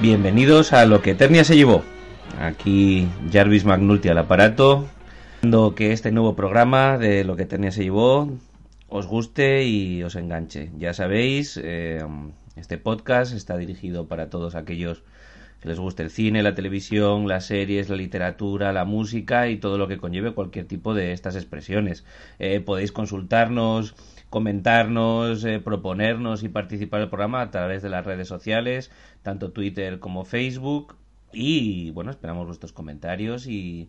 Bienvenidos a lo que Eternia se llevó. Aquí Jarvis McNulty al aparato. Esperando que este nuevo programa de lo que Eternia se llevó os guste y os enganche. Ya sabéis, eh, este podcast está dirigido para todos aquellos que les guste el cine, la televisión, las series, la literatura, la música y todo lo que conlleve cualquier tipo de estas expresiones. Eh, podéis consultarnos comentarnos, eh, proponernos y participar en el programa a través de las redes sociales, tanto Twitter como Facebook. Y bueno, esperamos vuestros comentarios y,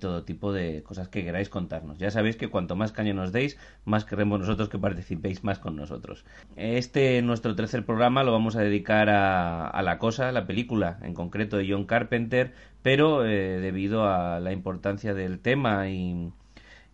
todo tipo de cosas que queráis contarnos. Ya sabéis que cuanto más caño nos deis, más queremos nosotros que participéis más con nosotros. Este, nuestro tercer programa, lo vamos a dedicar a, a La Cosa, la película en concreto de John Carpenter, pero eh, debido a la importancia del tema y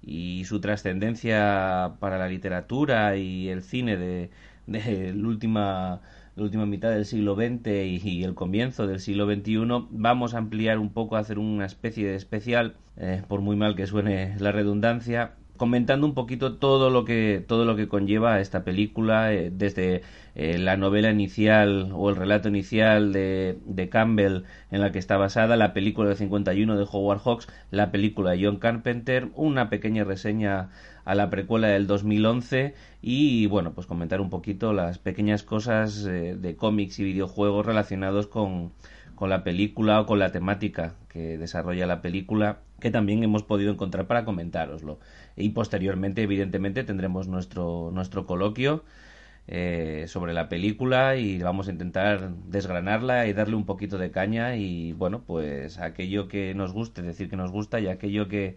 y su trascendencia para la literatura y el cine de, de la, última, la última mitad del siglo XX y, el comienzo del siglo XXI, vamos a ampliar un poco, a hacer una especie de especial, eh, por muy mal que suene la redundancia, comentando un poquito todo lo que todo lo que conlleva esta película eh, desde eh, la novela inicial o el relato inicial de, de, Campbell en la que está basada la película del 51 de Howard Hawks la película de John Carpenter una pequeña reseña a la precuela del 2011 y bueno pues comentar un poquito las pequeñas cosas eh, de cómics y videojuegos relacionados con con la película o con la temática que desarrolla la película que también hemos podido encontrar para comentároslo. Y posteriormente, evidentemente, tendremos nuestro, nuestro coloquio eh, sobre la película y vamos a intentar desgranarla y darle un poquito de caña y bueno, pues aquello que nos guste, decir que nos gusta y aquello que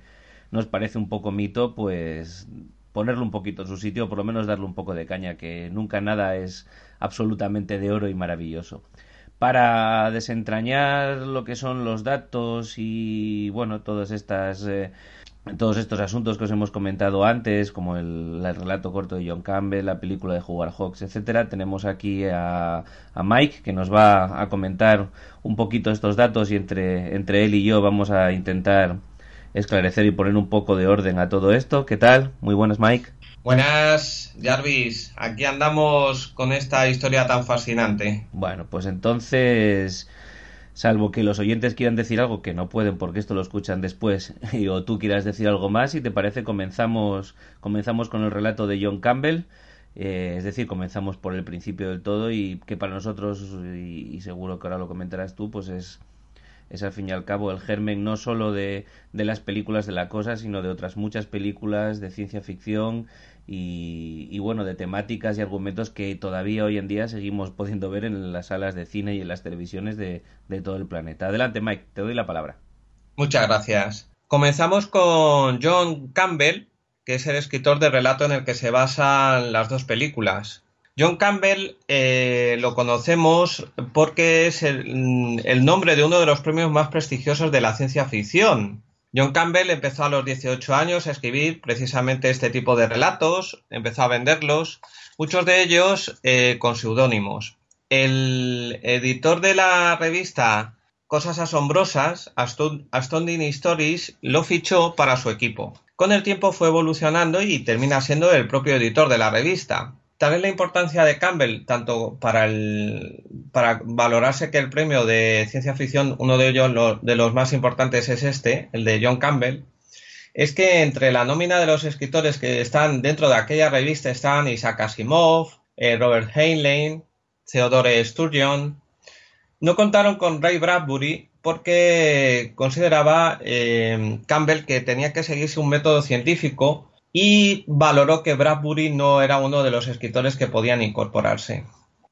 nos parece un poco mito, pues ponerlo un poquito en su sitio, o por lo menos darle un poco de caña, que nunca nada es absolutamente de oro y maravilloso. Para desentrañar lo que son los datos y bueno todas estas eh, todos estos asuntos que os hemos comentado antes como el, relato corto de John Campbell la película de Howard Hawks etcétera tenemos aquí a, a, Mike que nos va a comentar un poquito estos datos y entre entre él y yo vamos a intentar esclarecer y poner un poco de orden a todo esto qué tal muy buenas Mike Buenas, Jarvis. Aquí andamos con esta historia tan fascinante. Bueno, pues entonces, salvo que los oyentes quieran decir algo que no pueden porque esto lo escuchan después, y, o tú quieras decir algo más, si te parece, comenzamos, comenzamos con el relato de John Campbell. Eh, es decir, comenzamos por el principio del todo y que para nosotros, y, y seguro que ahora lo comentarás tú, pues es es al fin y al cabo el germen no solo de, de, las películas de la cosa, sino de otras muchas películas de ciencia ficción y, bueno, de temáticas y argumentos que todavía hoy en día seguimos pudiendo ver en las salas de cine y en las televisiones de, todo el planeta. Adelante, Mike, te doy la palabra. Muchas gracias. Comenzamos con John Campbell, que es el escritor de relato en el que se basan las dos películas. John Campbell eh, lo conocemos porque es el, el, nombre de uno de los premios más prestigiosos de la ciencia ficción, John Campbell empezó a los 18 años a escribir precisamente este tipo de relatos, empezó a venderlos, muchos de ellos eh, con seudónimos. El editor de la revista Cosas Asombrosas, Astounding Stories, lo fichó para su equipo. Con el tiempo fue evolucionando y termina siendo el propio editor de la revista. También la importancia de Campbell, tanto para, el, para valorarse que el premio de ciencia ficción, uno de ellos lo, de los más importantes es este, el de John Campbell, es que entre la nómina de los escritores que están dentro de aquella revista están Isaac Asimov, eh, Robert Heinlein, Theodore Sturgeon. No contaron con Ray Bradbury porque consideraba eh, Campbell que tenía que seguirse un método científico y valoró que Bradbury no era uno de los escritores que podían incorporarse.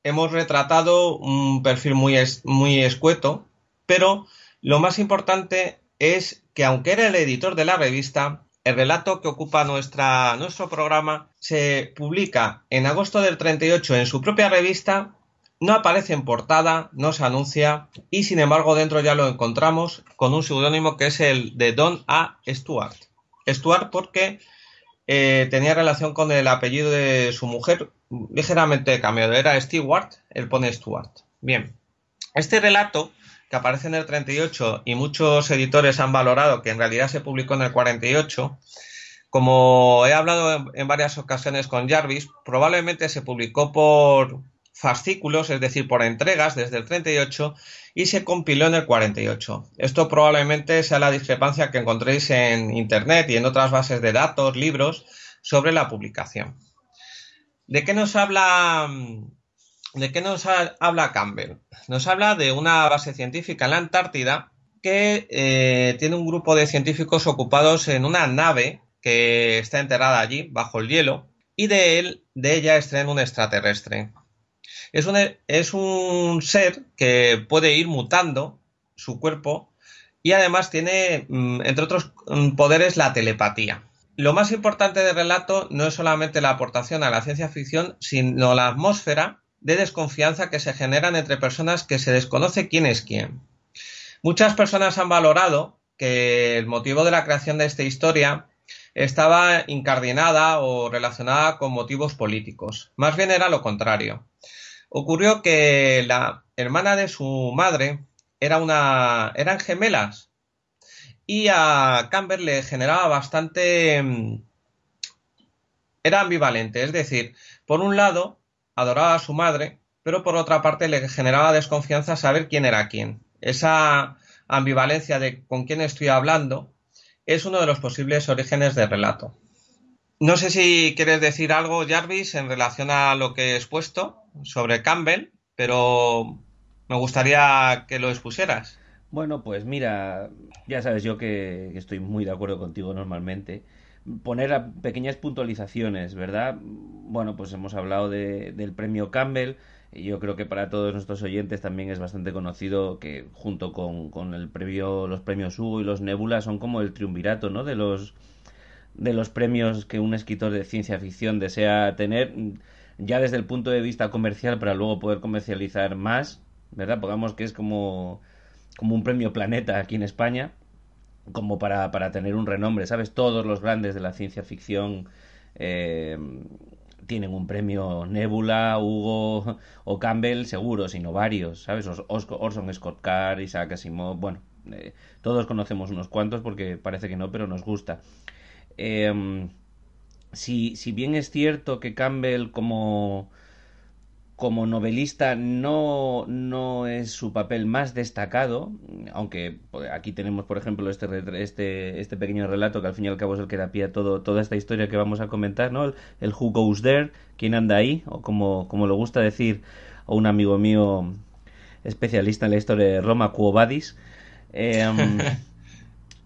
Hemos retratado un perfil muy, muy escueto, pero lo más importante es que aunque era el editor de la revista, el relato que ocupa nuestra, nuestro programa se publica en agosto del 38 en su propia revista, no aparece en portada, no se anuncia y sin embargo dentro ya lo encontramos con un seudónimo que es el de Don A. Stuart. Stuart porque eh, tenía relación con el apellido de su mujer, ligeramente cambiado, era Stewart, él pone Stuart. Bien, este relato que aparece en el 38 y muchos editores han valorado que en realidad se publicó en el 48, como he hablado en, varias ocasiones con Jarvis, probablemente se publicó por fascículos, es decir, por entregas desde el 38 y se compiló en el 48. Esto probablemente sea la discrepancia que encontréis en Internet y en otras bases de datos, libros, sobre la publicación. ¿De qué nos habla ¿De qué nos habla Campbell? Nos habla de una base científica en la Antártida que eh, tiene un grupo de científicos ocupados en una nave que está enterrada allí, bajo el hielo, y de él, de ella extraen un extraterrestre. Es un, es un ser que puede ir mutando su cuerpo y además tiene, mm, entre otros mm, poderes, la telepatía. Lo más importante del relato no es solamente la aportación a la ciencia ficción, sino la atmósfera de desconfianza que se generan entre personas que se desconoce quién es quién. Muchas personas han valorado que el motivo de la creación de esta historia estaba incardinada o relacionada con motivos políticos. Más bien era lo contrario. Ocurrió que la hermana de su madre era una, eran gemelas y a Campbell le generaba bastante... Mm, era ambivalente, es decir, por un lado, adoraba a su madre, pero por otra parte le generaba desconfianza saber quién era quién. Esa ambivalencia de con quién estoy hablando es uno de los posibles orígenes del relato. No sé si quieres decir algo, Jarvis, en relación a lo que he expuesto sobre Campbell, pero me gustaría que lo expusieras. Bueno, pues mira, ya sabes yo que estoy muy de acuerdo contigo normalmente poner pequeñas puntualizaciones, ¿verdad? Bueno, pues hemos hablado de, del premio Campbell. Yo creo que para todos nuestros oyentes también es bastante conocido que junto con, con el premio, los premios Hugo y los Nebula son como el triunvirato, ¿no? De los de los premios que un escritor de ciencia ficción desea tener ya desde el punto de vista comercial para luego poder comercializar más, ¿verdad? Pongamos que es como como un premio Planeta aquí en España como para, para tener un renombre, ¿sabes? Todos los grandes de la ciencia ficción eh, tienen un premio Nebula, Hugo o Campbell, seguro, sino varios, ¿sabes? Orson Scott Card, Isaac Asimov, bueno, eh, todos conocemos unos cuantos porque parece que no, pero nos gusta. Eh, si, si bien es cierto que Campbell como como novelista no, no es su papel más destacado, aunque pues, aquí tenemos, por ejemplo, este, este, este pequeño relato que al fin y al cabo es el que da pie a todo, toda esta historia que vamos a comentar, ¿no? El, Who Goes There, quién anda ahí, o como, como le gusta decir a un amigo mío especialista en la historia de Roma, Cuobadis. Em,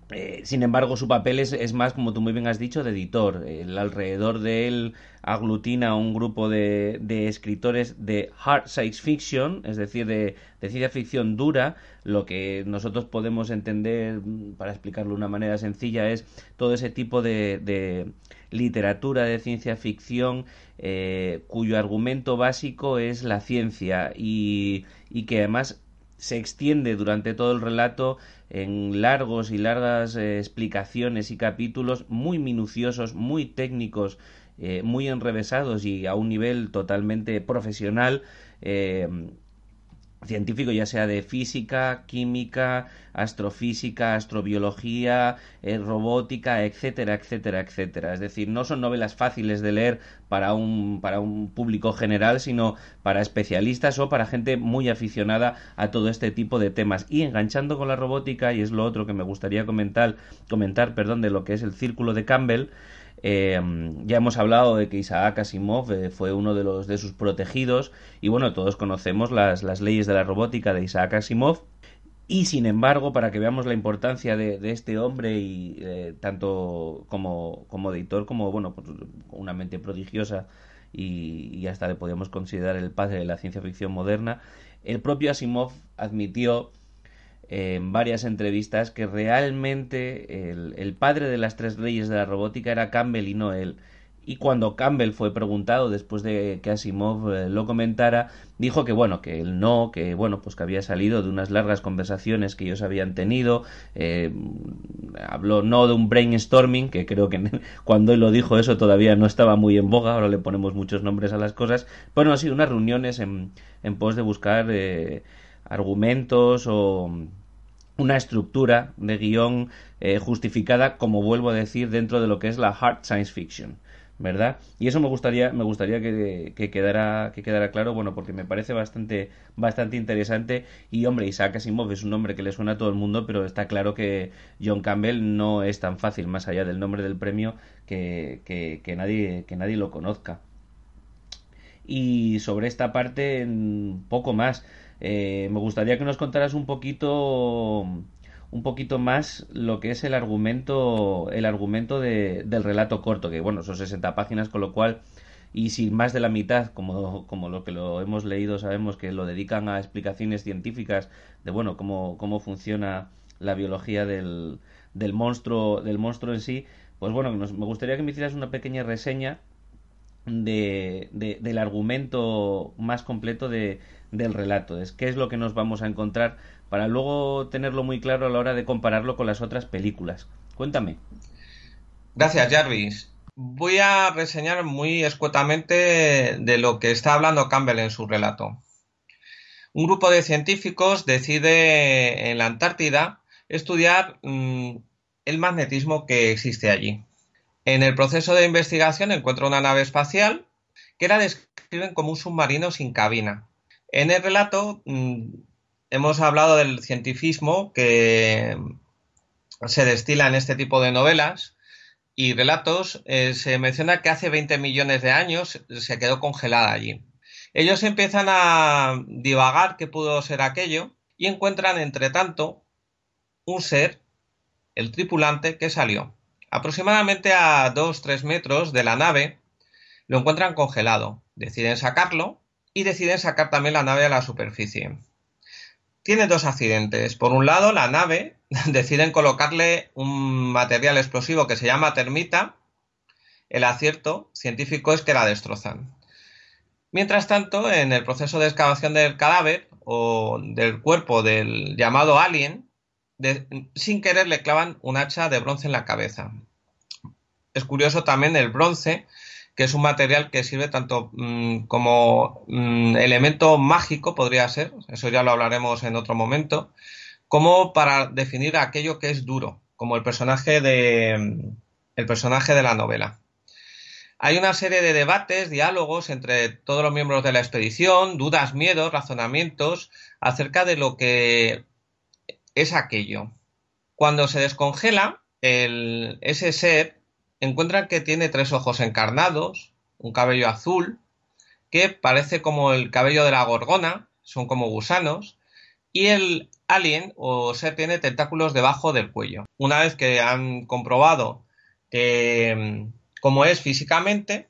Eh, sin embargo, su papel es, más, como tú muy bien has dicho, de editor. El alrededor de él aglutina un grupo de, escritores de hard science fiction, es decir, de, ciencia ficción dura. Lo que nosotros podemos entender, para explicarlo de una manera sencilla, es todo ese tipo de, literatura de ciencia ficción eh, cuyo argumento básico es la ciencia y, y que además se extiende durante todo el relato en largos y largas eh, explicaciones y capítulos muy minuciosos, muy técnicos, eh, muy enrevesados y a un nivel totalmente profesional. Eh, científico, ya sea de física, química, astrofísica, astrobiología, eh, robótica, etcétera, etcétera, etcétera. Es decir, no son novelas fáciles de leer para un, para un público general, sino para especialistas o para gente muy aficionada a todo este tipo de temas. Y enganchando con la robótica, y es lo otro que me gustaría comentar, comentar, perdón, de lo que es el círculo de Campbell, eh, ya hemos hablado de que Isaac Asimov eh, fue uno de los de sus protegidos y bueno, todos conocemos las, las leyes de la robótica de Isaac Asimov. Y sin embargo, para que veamos la importancia de, este hombre y eh, tanto como, como editor como bueno, pues, una mente prodigiosa y, y, hasta le podríamos considerar el padre de la ciencia ficción moderna, el propio Asimov admitió en varias entrevistas que realmente el, padre de las tres reyes de la robótica era Campbell y no él. Y cuando Campbell fue preguntado, después de que Asimov eh, lo comentara, dijo que bueno, que él no, que bueno, pues que había salido de unas largas conversaciones que ellos habían tenido. Eh, habló no de un brainstorming, que creo que cuando él lo dijo eso todavía no estaba muy en boga, ahora le ponemos muchos nombres a las cosas. Bueno, ha sido unas reuniones en, en pos de buscar eh, argumentos o una estructura de guion eh, justificada, como vuelvo a decir, dentro de lo que es la hard science fiction. ¿verdad? Y eso me gustaría, me gustaría que, que, quedara, que quedara claro, bueno, porque me parece bastante, bastante interesante. Y hombre, Isaac Asimov es un nombre que le suena a todo el mundo, pero está claro que John Campbell no es tan fácil, más allá del nombre del premio, que, que, que nadie, que nadie lo conozca. Y sobre esta parte, poco más. Eh, me gustaría que nos contaras un poquito un poquito más lo que es el argumento el argumento de, del relato corto que bueno son 60 páginas con lo cual y si más de la mitad como, como lo que lo hemos leído sabemos que lo dedican a explicaciones científicas de bueno cómo, cómo funciona la biología del, del monstruo del monstruo en sí pues bueno me gustaría que me hicieras una pequeña reseña de, de, del argumento más completo de, del relato es qué es lo que nos vamos a encontrar para luego tenerlo muy claro a la hora de compararlo con las otras películas. Cuéntame. Gracias, Jarvis. Voy a reseñar muy escuetamente de lo que está hablando Campbell en su relato. Un grupo de científicos decide en la Antártida estudiar mmm, el magnetismo que existe allí. En el proceso de investigación encuentra una nave espacial que la describen como un submarino sin cabina. En el relato mmm, hemos hablado del cientifismo que se destila en este tipo de novelas y relatos. Eh, se menciona que hace 20 millones de años se quedó congelada allí. Ellos empiezan a divagar qué pudo ser aquello y encuentran, entre tanto, un ser, el tripulante, que salió. Aproximadamente a 2-3 metros de la nave, lo encuentran congelado. Deciden sacarlo y deciden sacar también la nave a la superficie tiene dos accidentes. Por un lado, la nave deciden colocarle un material explosivo que se llama termita. El acierto científico es que la destrozan. Mientras tanto, en el proceso de excavación del cadáver o del cuerpo del llamado alien, sin querer le clavan un hacha de bronce en la cabeza. Es curioso también el bronce que es un material que sirve tanto mmm, como mmm, elemento mágico, podría ser, eso ya lo hablaremos en otro momento, como para definir aquello que es duro, como el personaje de, el personaje de la novela. Hay una serie de debates, diálogos entre todos los miembros de la expedición, dudas, miedos, razonamientos acerca de lo que es aquello. Cuando se descongela, el, ese ser encuentran que tiene tres ojos encarnados, un cabello azul, que parece como el cabello de la gorgona, son como gusanos, y el alien o ser tiene tentáculos debajo del cuello. Una vez que han comprobado que, mm, cómo es físicamente,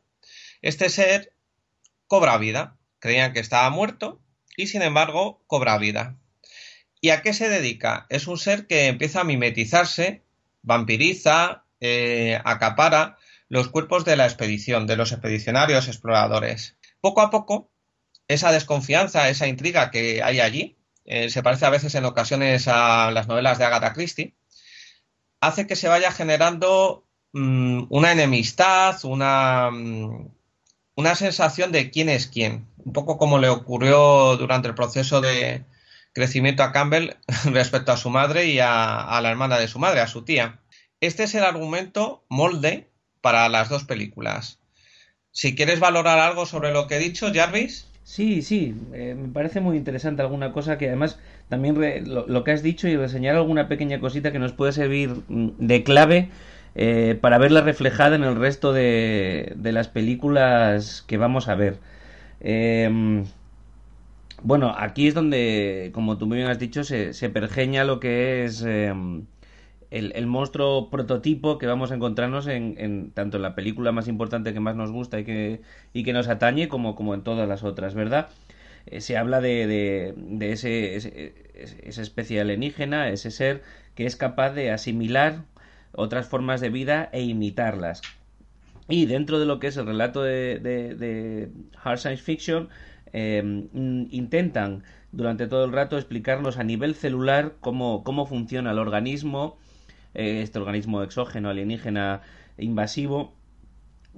este ser cobra vida. Creían que estaba muerto y sin embargo cobra vida. ¿Y a qué se dedica? Es un ser que empieza a mimetizarse, vampiriza, eh, acapara los cuerpos de la expedición, de los expedicionarios exploradores. Poco a poco, esa desconfianza, esa intriga que hay allí, eh, se parece a veces en ocasiones a las novelas de Agatha Christie, hace que se vaya generando mmm, una enemistad, una, mmm, una sensación de quién es quién, un poco como le ocurrió durante el proceso de crecimiento a Campbell respecto a su madre y a la hermana de su madre, a su tía. Este es el argumento molde para las dos películas. Si quieres valorar algo sobre lo que he dicho, Jarvis. Sí, sí, eh, me parece muy interesante alguna cosa que además también lo, que has dicho y reseñar alguna pequeña cosita que nos puede servir mm, de clave eh, para verla reflejada en el resto de, de, las películas que vamos a ver. Eh, bueno, aquí es donde, como tú muy bien has dicho, se, se pergeña lo que es em, el, monstruo prototipo que vamos a encontrarnos en, en, tanto en la película más importante que más nos gusta y que, y que nos atañe como, como en todas las otras, ¿verdad? eh, se habla de, ese, esa especie alienígena, ese ser que es capaz de asimilar otras formas de vida e imitarlas. Y dentro de lo que es el relato de, hard science fiction, em, intentan durante todo el rato explicarnos a nivel celular cómo, cómo funciona el organismo, este organismo exógeno, alienígena, invasivo,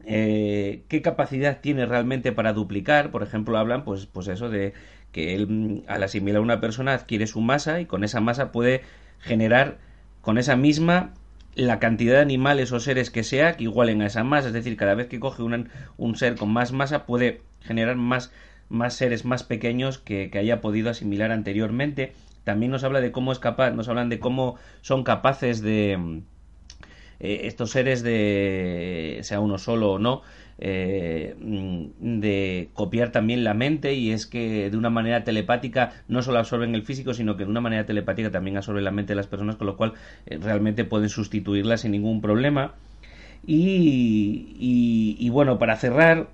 eh, qué capacidad tiene realmente para duplicar. Por ejemplo, hablan, pues, pues eso de que él, mm, al asimilar a una persona, adquiere su masa y con esa masa puede generar con esa misma la cantidad de animales o seres que sea que igualen a esa masa. Es decir, cada vez que coge un ser con más masa puede generar más, más seres más pequeños que, que haya podido asimilar anteriormente. También nos habla de cómo es capaz, nos hablan de cómo son capaces de eh, estos seres de, sea uno solo o no, eh, de copiar también la mente y es que de una manera telepática no solo absorben el físico, sino que de una manera telepática también absorben la mente de las personas, con lo cual eh, realmente pueden sustituirla sin ningún problema. Y, y, bueno, para cerrar,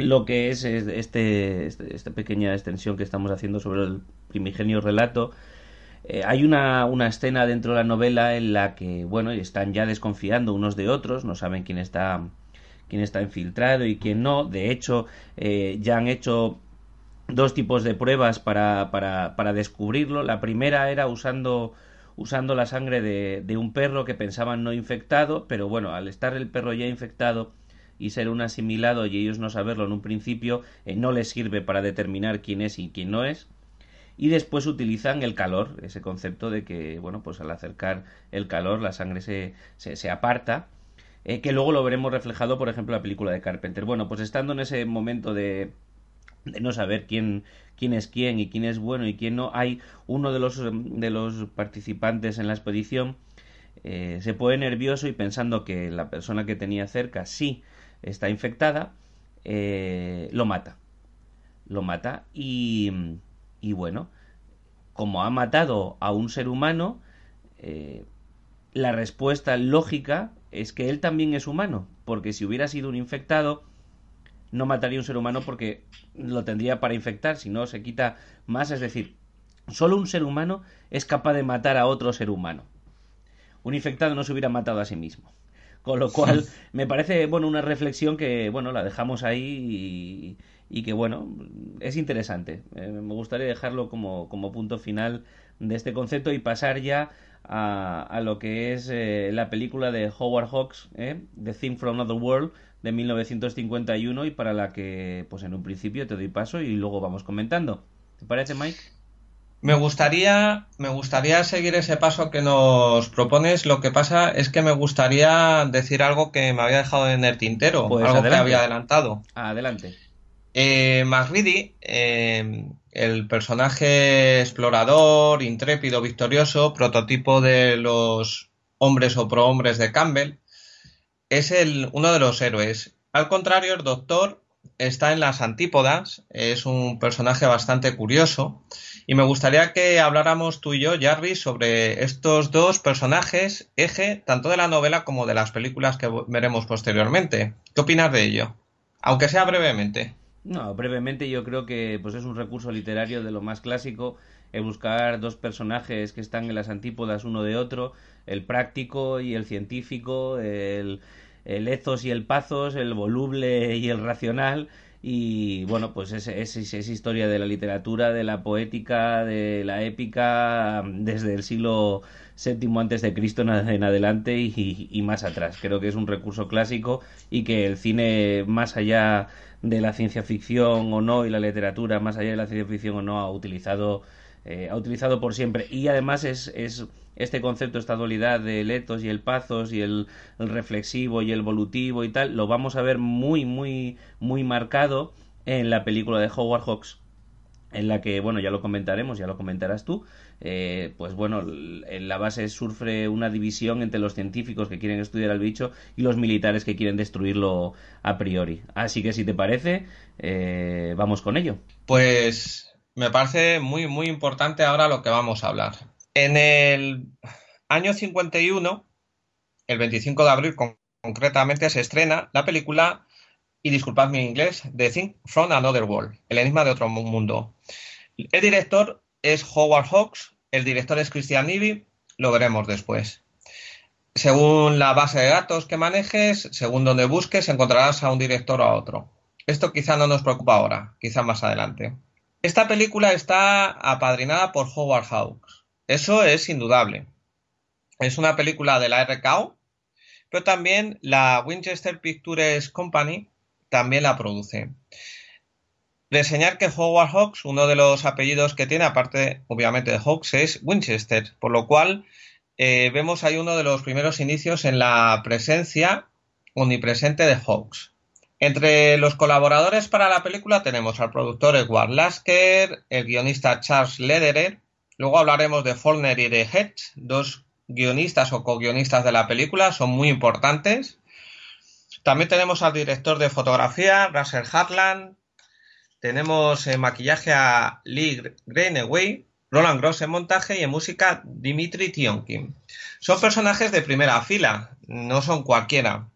lo que es este, este, esta pequeña extensión que estamos haciendo sobre el primigenio relato, eh, hay una, una, escena dentro de la novela en la que, bueno, están ya desconfiando unos de otros, no saben quién está, quién está infiltrado y quién no. De hecho, eh, ya han hecho dos tipos de pruebas para, para, para descubrirlo. La primera era usando usando la sangre de, de, un perro que pensaban no infectado, pero bueno, al estar el perro ya infectado y ser un asimilado y ellos no saberlo en un principio, eh, no les sirve para determinar quién es y quién no es y después utilizan el calor, ese concepto de que, bueno, pues al acercar el calor la sangre se, se, aparta, eh, que luego lo veremos reflejado, por ejemplo, en la película de Carpenter. Bueno, pues estando en ese momento de, de no saber quién, quién es quién y quién es bueno y quién no, hay uno de los, de los participantes en la expedición eh, se pone nervioso y pensando que la persona que tenía cerca sí está infectada, eh, lo mata. Lo mata y y bueno, como ha matado a un ser humano, eh, la respuesta lógica es que él también es humano, porque si hubiera sido un infectado, no mataría a un ser humano porque lo tendría para infectar, si no se quita más, es decir, solo un ser humano es capaz de matar a otro ser humano. Un infectado no se hubiera matado a sí mismo. Con lo cual, me parece, bueno, una reflexión que, bueno, la dejamos ahí y, que, bueno, es interesante. Eh, me gustaría dejarlo como, como, punto final de este concepto y pasar ya a, a lo que es eh, la película de Howard Hawks, eh, The Thing from Another World, de 1951 y para la que, pues en un principio te doy paso y luego vamos comentando. ¿Te parece, Mike? Me gustaría, me gustaría seguir ese paso que nos propones. Lo que pasa es que me gustaría decir algo que me había dejado en el tintero, pues algo que había adelantado. Adelante. Eh, eh, el personaje explorador, intrépido, victorioso, prototipo de los hombres o prohombres de Campbell, es el, uno de los héroes. Al contrario, el doctor está en las antípodas, es un personaje bastante curioso y me gustaría que habláramos tú y yo, Jarvis, sobre estos dos personajes, eje tanto de la novela como de las películas que veremos posteriormente. ¿Qué opinas de ello? Aunque sea brevemente. No, brevemente yo creo que pues es un recurso literario de lo más clásico, el buscar dos personajes que están en las antípodas uno de otro, el práctico y el científico, el, el ethos y el pathos, el voluble y el racional, y bueno, pues es, es, historia de la literatura, de la poética, de la épica desde el siglo VII antes de Cristo en adelante y, más atrás. Creo que es un recurso clásico y que el cine más allá de la ciencia ficción o no y la literatura más allá de la ciencia ficción o no ha utilizado eh, ha utilizado por siempre y además es, es este concepto, esta dualidad del etos y el pazos y el, reflexivo y el volutivo y tal, lo vamos a ver muy, muy, muy marcado en la película de Howard Hawks, en la que, bueno, ya lo comentaremos, ya lo comentarás tú, eh, pues bueno, en la base sufre una división entre los científicos que quieren estudiar al bicho y los militares que quieren destruirlo a priori. Así que si te parece, eh, vamos con ello. Pues me parece muy, muy importante ahora lo que vamos a hablar. En el año 51, el 25 de abril concretamente, se estrena la película y disculpad mi inglés, The Thing from Another World, El enigma de otro mundo. El director es Howard Hawks, el director es Christian Nivi, lo veremos después. Según la base de datos que manejes, según donde busques, encontrarás a un director o a otro. Esto quizá no nos preocupa ahora, quizá más adelante. Esta película está apadrinada por Howard Hawks. Eso es indudable. Es una película de la RKO, pero también la Winchester Pictures Company también la produce. Reseñar que Howard Hawks, uno de los apellidos que tiene, aparte obviamente de Hawks, es Winchester, por lo cual eh, vemos ahí uno de los primeros inicios en la presencia omnipresente de Hawks. Entre los colaboradores para la película tenemos al productor Edward Lasker, el guionista Charles Lederer, luego hablaremos de Forner y de Hedge, dos guionistas o co-guionistas de la película, son muy importantes. También tenemos al director de fotografía, Russell Hartland. Tenemos en maquillaje a Lee Greenaway, Roland Gross en montaje y en música Dimitri Tionkin. Son personajes de primera fila, no son cualquiera.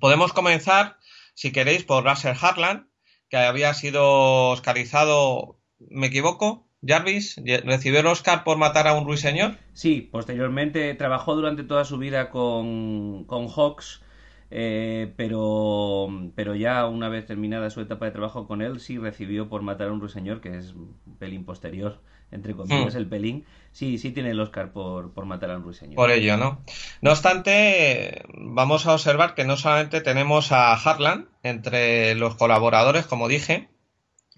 Podemos comenzar, si queréis, por Russell Hartland, que había sido oscarizado, ¿me equivoco? Jarvis recibió el Oscar por matar a un ruiseñor. Sí, posteriormente trabajó durante toda su vida con, con Hawks eh, pero, pero ya una vez terminada su etapa de trabajo con él, sí recibió por matar a un ruiseñor, que es un pelín posterior, entre comillas, hmm. el pelín. Sí, sí tiene el Oscar por, por matar a un ruiseñor. Por ello, ¿no? No obstante, vamos a observar que no solamente tenemos a Harlan entre los colaboradores, como dije,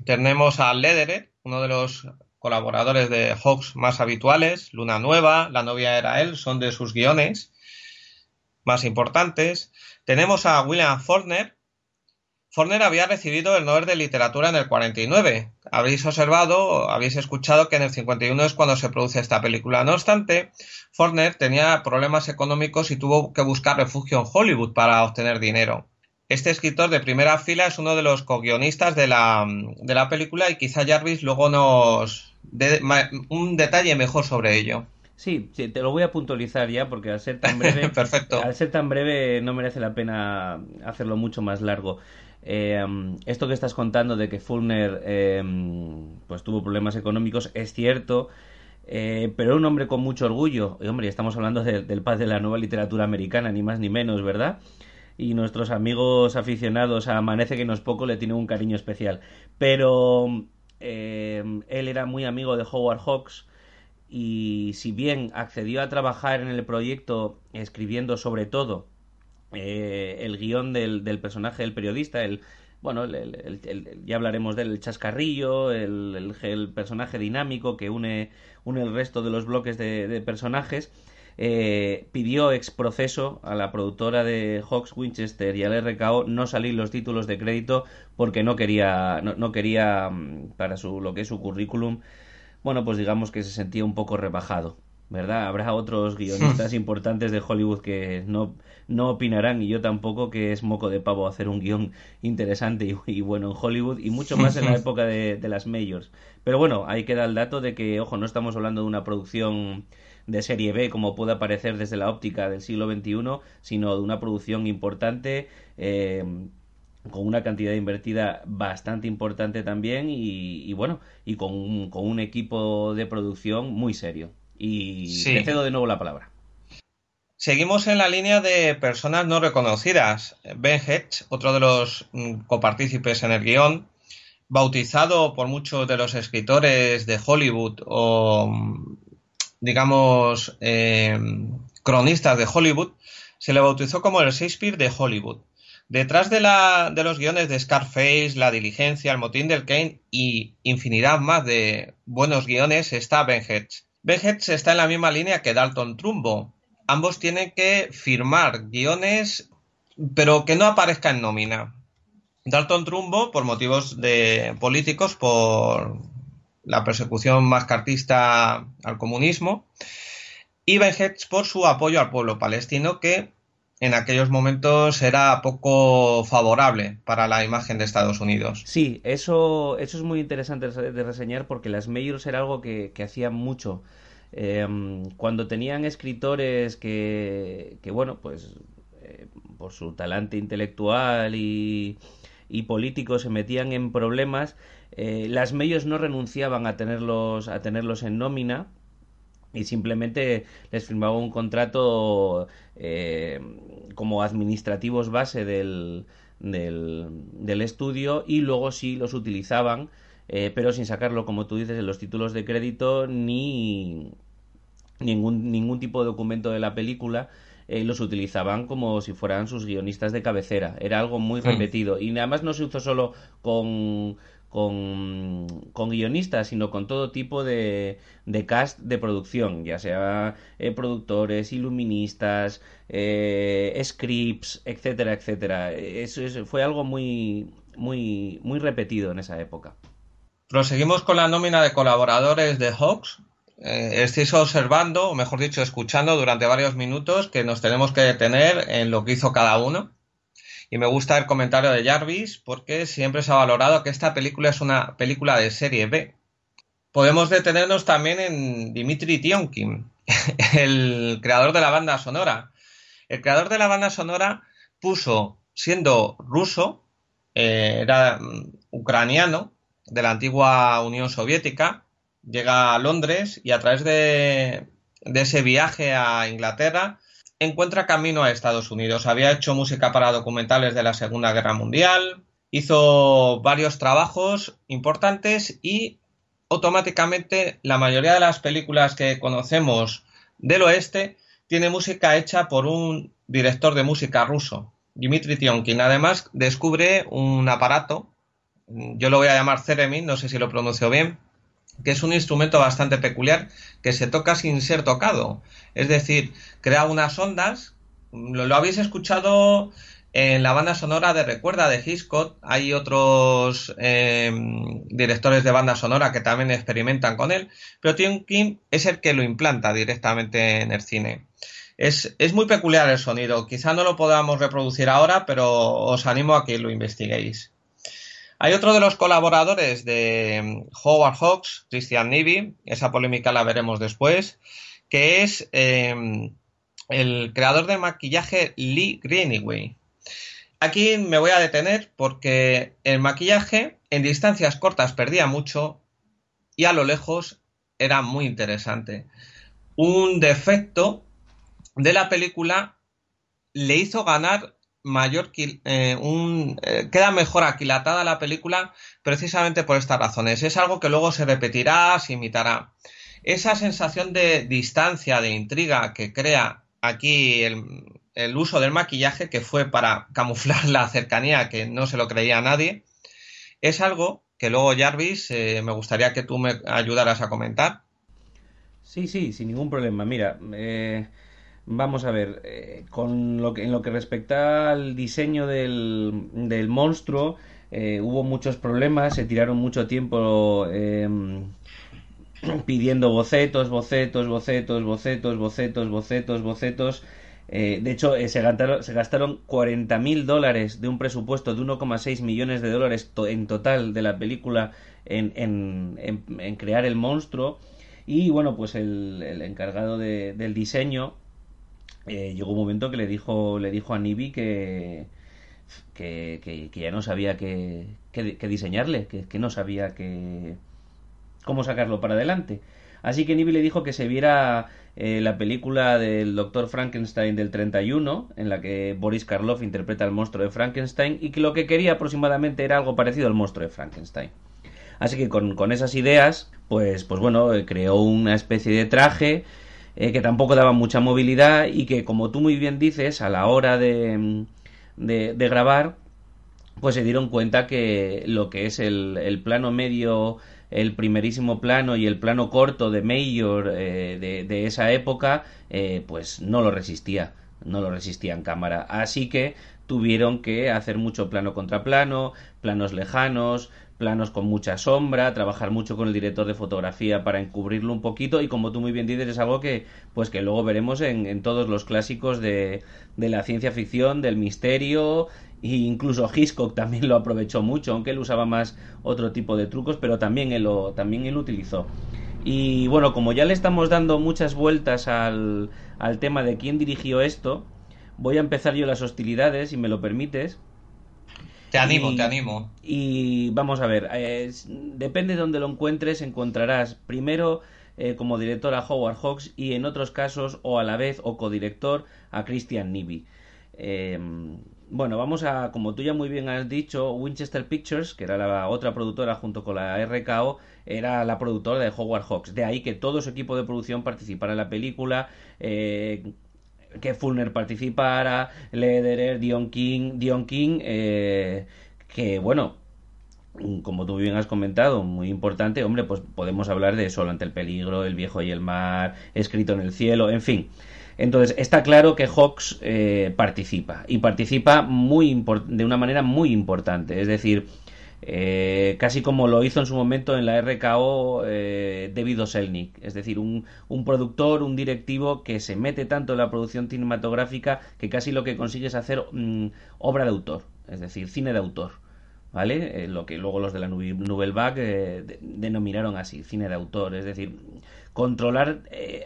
tenemos a Lederer, uno de los colaboradores de Hawks más habituales, Luna Nueva, La novia era él, son de sus guiones más importantes. Tenemos a William Faulkner. Faulkner había recibido el Nobel de Literatura en el 49. Habéis observado, habéis escuchado que en el 51 es cuando se produce esta película. No obstante, Faulkner tenía problemas económicos y tuvo que buscar refugio en Hollywood para obtener dinero. Este escritor de primera fila es uno de los co-guionistas de la, de la película y quizá Jarvis luego nos dé un detalle mejor sobre ello. Sí, te lo voy a puntualizar ya porque al ser tan breve, Perfecto. al ser tan breve no merece la pena hacerlo mucho más largo. Eh, esto que estás contando de que Fulner eh, pues tuvo problemas económicos es cierto, eh, pero un hombre con mucho orgullo. Y hombre, estamos hablando del padre de la nueva literatura americana, ni más ni menos, ¿verdad? Y nuestros amigos aficionados Amanece que no es poco le tienen un cariño especial. Pero él era muy amigo de Howard Hawks y si bien accedió a trabajar en el proyecto escribiendo sobre todo eh, el guion del, personaje del periodista, el, bueno, ya hablaremos del chascarrillo, el, personaje dinámico que une, une el resto de los bloques de, personajes, eh, pidió ex proceso a la productora de Hawks Winchester y al RKO no salir los títulos de crédito porque no quería, no, no quería mm, para su, lo que es su currículum bueno, pues digamos que se sentía un poco rebajado. ¿Verdad? Habrá otros guionistas importantes de Hollywood que no, no opinarán, y yo tampoco, que es moco de pavo hacer un guion interesante y, bueno en Hollywood, y mucho más en la época de, de, las majors. Pero bueno, ahí queda el dato de que, ojo, no estamos hablando de una producción de serie B como puede aparecer desde la óptica del siglo XXI, sino de una producción importante. Eh, con una cantidad invertida bastante importante también y, bueno, y con un, con un, equipo de producción muy serio. Y te cedo de nuevo la palabra. Seguimos en la línea de personas no reconocidas. Ben Hedge, otro de los mm, copartícipes en el guion, bautizado por muchos de los escritores de Hollywood o, mm, digamos, eh, cronistas de Hollywood, se le bautizó como el Shakespeare de Hollywood. Detrás de, la, de los guiones de Scarface, La Diligencia, El Motín del Kane y infinidad más de buenos guiones está Ben Hedges. Hedges está en la misma línea que Dalton Trumbo. Ambos tienen que firmar guiones, pero que no aparezca en nómina. Dalton Trumbo, por motivos políticos, por la persecución mascartista al comunismo, y Ben Hedges por su apoyo al pueblo palestino, que en aquellos momentos era poco favorable para la imagen de Estados Unidos. Sí, eso, eso es muy interesante de reseñar porque las majors era algo que, hacían mucho. Em, cuando tenían escritores que, que bueno, pues, eh, por su talante intelectual y, político se metían en problemas, eh, las medios no renunciaban a tenerlos, a tenerlos en nómina y simplemente les firmaba un contrato eh, como administrativos base del, del, estudio y luego sí los utilizaban, eh, pero sin sacarlo, como tú dices, en los títulos de crédito ni ningún, ningún tipo de documento de la película. Eh, los utilizaban como si fueran sus guionistas de cabecera. Era algo muy mm. repetido. Y nada más no se hizo solo con, con, con, guionistas, sino con todo tipo de, de cast de producción, ya sea eh, productores, iluministas, eh, scripts, etcétera, etcétera. Eso, fue algo muy, muy, muy repetido en esa época. Proseguimos con la nómina de colaboradores de Hawks. Eh, estáis observando, o mejor dicho, escuchando durante varios minutos que nos tenemos que detener en lo que hizo cada uno. Y me gusta el comentario de Jarvis porque siempre se ha valorado que esta película es una película de serie B. Podemos detenernos también en Dimitri Tionkin, el creador de la banda sonora. El creador de la banda sonora puso, siendo ruso, eh, era mm, ucraniano, de la antigua Unión Soviética, llega a Londres y a través de ese viaje a Inglaterra encuentra camino a Estados Unidos. Había hecho música para documentales de la Segunda Guerra Mundial, hizo varios trabajos importantes y automáticamente la mayoría de las películas que conocemos del oeste tiene música hecha por un director de música ruso, Dmitry Tionkin. Además, descubre un aparato, yo lo voy a llamar Theremin, no sé si lo pronuncio bien, que es un instrumento bastante peculiar que se toca sin ser tocado. Es decir, crea unas ondas. Lo, habéis escuchado en la banda sonora de Recuerda de Hitchcock. Hay otros em, directores de banda sonora que también experimentan con él, pero Tim King es el que lo implanta directamente en el cine. Es, es, muy peculiar el sonido. Quizá no lo podamos reproducir ahora, pero os animo a que lo investiguéis. Hay otro de los colaboradores de mm, Howard Hawks, Christian Nivy, esa polémica la veremos después, que es em, el creador de maquillaje Lee Greenaway. Aquí me voy a detener porque el maquillaje en distancias cortas perdía mucho y a lo lejos era muy interesante. Un defecto de la película le hizo ganar mayor eh, un, eh, queda mejor aquilatada la película precisamente por estas razones. Es algo que luego se repetirá, se imitará. Esa sensación de distancia, de intriga que crea aquí el, uso del maquillaje, que fue para camuflar la cercanía que no se lo creía nadie, es algo que luego Jarvis eh, me gustaría que tú me ayudaras a comentar. Sí, sí, sin ningún problema. Mira, Vamos a ver, eh, con lo que, en lo que respecta al diseño del, del monstruo, eh, hubo muchos problemas, se tiraron mucho tiempo em, pidiendo bocetos, bocetos, bocetos, bocetos, bocetos, bocetos, bocetos. Eh, de hecho, se gastaron, se gastaron 40.000 dólares de un presupuesto de 1,6 millones de dólares en total de la película en, en, en, crear el monstruo. Y bueno, pues el, el encargado de, del diseño eh, llegó un momento que le dijo, le dijo a Nibi que, que, ya no sabía qué que, diseñarle, que, no sabía que, cómo sacarlo para adelante. Así que Nibi le dijo que se viera eh, la película del Doctor Frankenstein del 31, en la que Boris Karloff interpreta al monstruo de Frankenstein, y que lo que quería aproximadamente era algo parecido al monstruo de Frankenstein. Así que con, con esas ideas, pues, pues bueno, eh, creó una especie de traje eh, que tampoco daban mucha movilidad y que, como tú muy bien dices, a la hora de, de, grabar, pues se dieron cuenta que lo que es el, el, plano medio, el primerísimo plano y el plano corto de Mayor eh, de, de, esa época, eh, pues no lo resistía, no lo resistía en cámara. Así que tuvieron que hacer mucho plano contra plano, planos lejanos, planos con mucha sombra, trabajar mucho con el director de fotografía para encubrirlo un poquito y como tú muy bien dices es algo que pues que luego veremos en, en todos los clásicos de, de, la ciencia ficción, del misterio e incluso Hitchcock también lo aprovechó mucho, aunque él usaba más otro tipo de trucos, pero también él lo, también él utilizó. Y bueno, como ya le estamos dando muchas vueltas al, al tema de quién dirigió esto, voy a empezar yo las hostilidades, si me lo permites. Te animo, te animo. Y vamos a ver, depende de donde lo encuentres, encontrarás primero eh, como director a Howard Hawks y en otros casos o a la vez o codirector a Christian Nibi. Eh, bueno, vamos a, como tú ya muy bien has dicho, Winchester Pictures, que era la otra productora junto con la RKO, era la productora de Howard Hawks. De ahí que todo su equipo de producción participara en la película, eh, que Fulner participara, Lederer, Dion King, Dion King, eh, que bueno, como tú bien has comentado, muy importante, hombre, pues podemos hablar de Solo ante el peligro, El viejo y el mar, Escrito en el cielo, en fin. Entonces, está claro que Hawks eh, participa y participa muy de una manera muy importante. Es decir, eh, casi como lo hizo en su momento en la RKO eh, David Oselnik, es decir, un, productor, un directivo que se mete tanto en la producción cinematográfica que casi lo que consigue es hacer mm, obra de autor, es decir, cine de autor. ¿Vale? lo que luego los de la Nouvelle Vague denominaron así, cine de autor, es decir, controlar eh,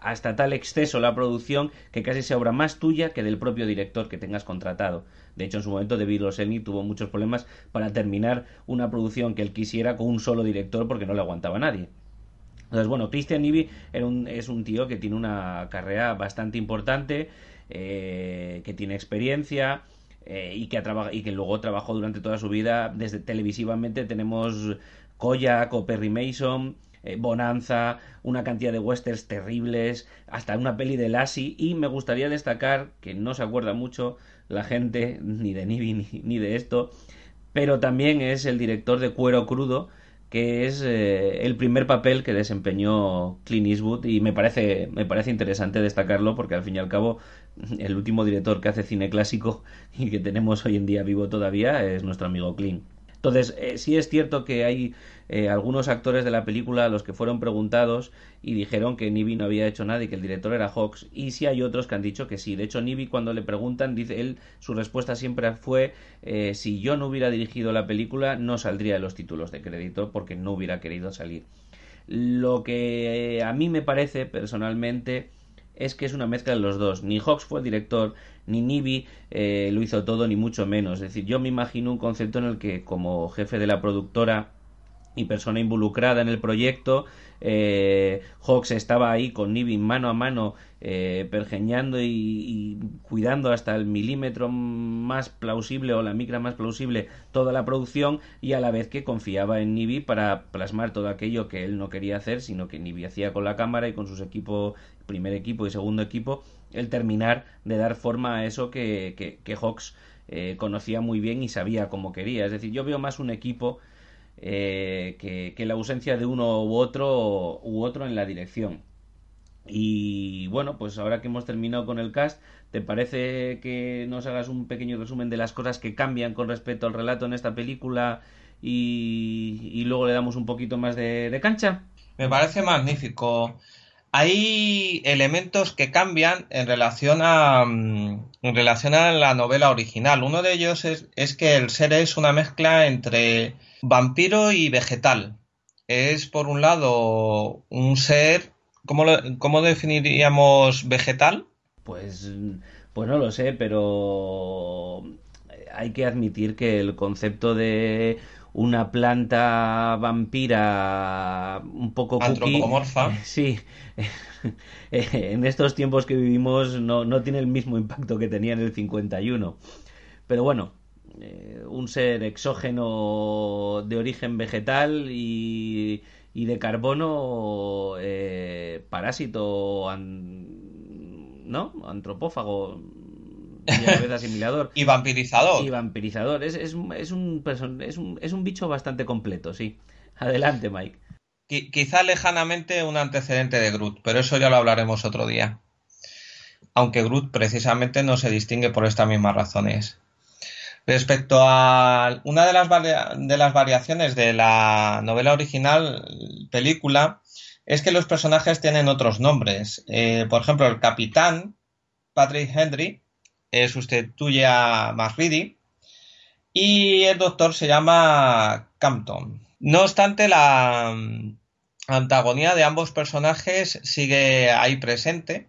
hasta tal exceso la producción que casi sea obra más tuya que del propio director que tengas contratado. De hecho, en su momento, David Rossini tuvo muchos problemas para terminar una producción que él quisiera con un solo director porque no le aguantaba nadie. Entonces, bueno, Christian Nivi es un tío que tiene una carrera bastante importante, eh, que tiene experiencia, eh, y, que ha y que luego trabajó durante toda su vida desde televisivamente tenemos Koyak o Perry Mason eh, Bonanza, una cantidad de westerns terribles, hasta una peli de Lassie, y me gustaría destacar, que no se acuerda mucho la gente, ni de Nibi ni, de esto, pero también es el director de Cuero Crudo, que es eh, el primer papel que desempeñó Clint Eastwood y me parece, me parece interesante destacarlo porque al fin y al cabo el último director que hace cine clásico y que tenemos hoy en día vivo todavía es nuestro amigo Clint. Entonces, eh, sí es cierto que hay eh, algunos actores de la película a los que fueron preguntados y dijeron que Nibi no había hecho nada y que el director era Hawks. Y sí hay otros que han dicho que sí. De hecho, Nibi cuando le preguntan, dice él, su respuesta siempre fue eh, si yo no hubiera dirigido la película no saldría de los títulos de crédito porque no hubiera querido salir. Lo que a mí me parece personalmente es que es una mezcla de los dos. Ni Hawks fue el director, ni Nibi eh, lo hizo todo, ni mucho menos. Es decir, yo me imagino un concepto en el que como jefe de la productora y persona involucrada en el proyecto. Eh, Hawks estaba ahí con Nibi mano a mano, eh, pergeñando y, cuidando hasta el milímetro más plausible o la micra más plausible toda la producción y a la vez que confiaba en Nibi para plasmar todo aquello que él no quería hacer, sino que Nibi hacía con la cámara y con sus equipos, primer equipo y segundo equipo, el terminar de dar forma a eso que, que, Hawks eh, conocía muy bien y sabía cómo quería. Es decir, yo veo más un equipo eh, que, la ausencia de uno u otro u otro en la dirección. Y bueno, pues ahora que hemos terminado con el cast, ¿te parece que nos hagas un pequeño resumen de las cosas que cambian con respecto al relato en esta película y, luego le damos un poquito más de, cancha? Me parece magnífico. Hay elementos que cambian en relación a, mm, en relación a la novela original. Uno de ellos es, que el ser es una mezcla entre Vampiro y vegetal. Es, por un lado, un ser. ¿Cómo, cómo definiríamos vegetal? Pues, pues no lo sé, pero hay que admitir que el concepto de una planta vampira un poco antropomorfa. sí, en estos tiempos que vivimos no, no tiene el mismo impacto que tenía en el 51. Pero bueno, eh, un ser exógeno de origen vegetal y, de carbono eh, parásito, ¿no? Antropófago. Y asimilador. y vampirizador. Y vampirizador. Es, es, un, es, un, es un bicho bastante completo, sí. Adelante, Mike. Quizá lejanamente un antecedente de Groot, pero eso ya lo hablaremos otro día. Aunque Groot precisamente no se distingue por estas mismas razones. Respecto a una de las, de las variaciones de la novela original, película, es que los personajes tienen otros nombres. Eh, por ejemplo, el capitán, Patrick Henry, eh, sustituye a Reedy y el doctor se llama Campton. No obstante, la antagonía de ambos personajes sigue ahí presente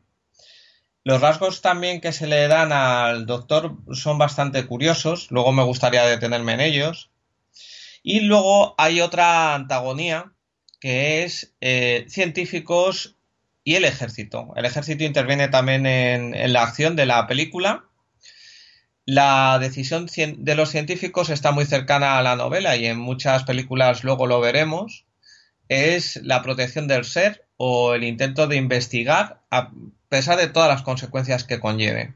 Los rasgos también que se le dan al doctor son bastante curiosos, luego me gustaría detenerme en ellos. Y luego hay otra antagonía que es eh, científicos y el ejército. El ejército interviene también en, la acción de la película. La decisión de los científicos está muy cercana a la novela y en muchas películas luego lo veremos. Es la protección del ser o el intento de investigar a pesar de todas las consecuencias que conlleve.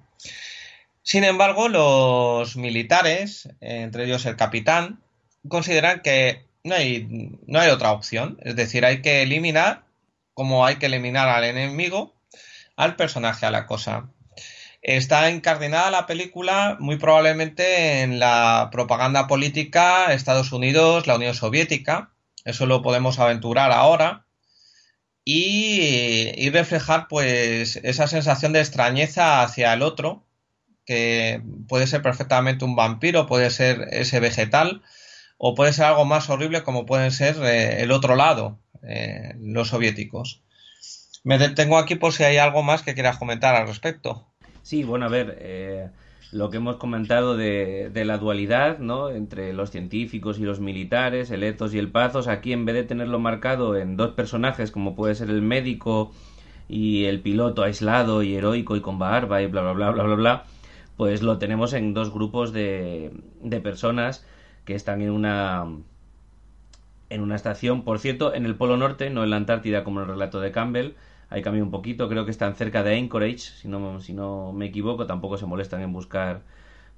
Sin embargo, los militares, entre ellos el capitán, consideran que no hay, no hay otra opción. Es decir, hay que eliminar como hay que eliminar al enemigo, al personaje, a la cosa. Está encardinada la película muy probablemente en la propaganda política Estados Unidos, la Unión Soviética, eso lo podemos aventurar ahora, y, reflejar pues esa sensación de extrañeza hacia el otro, que puede ser perfectamente un vampiro, puede ser ese vegetal, o puede ser algo más horrible como pueden ser eh, el otro lado, eh, los soviéticos. Me detengo aquí por si hay algo más que quieras comentar al respecto. Sí, bueno, a ver, eh, lo que hemos comentado de, la dualidad, ¿no? Entre los científicos y los militares, el ethos y el pathos, aquí en vez de tenerlo marcado en dos personajes, como puede ser el médico y el piloto aislado y heroico y con barba y bla, bla, bla, bla, bla, bla, pues lo tenemos en dos grupos de, de personas que están en una en una estación, por cierto, en el Polo Norte, no en la Antártida como en el relato de Campbell. Ahí cambia un poquito, creo que están cerca de Anchorage, si no, si no me equivoco, tampoco se molestan en buscar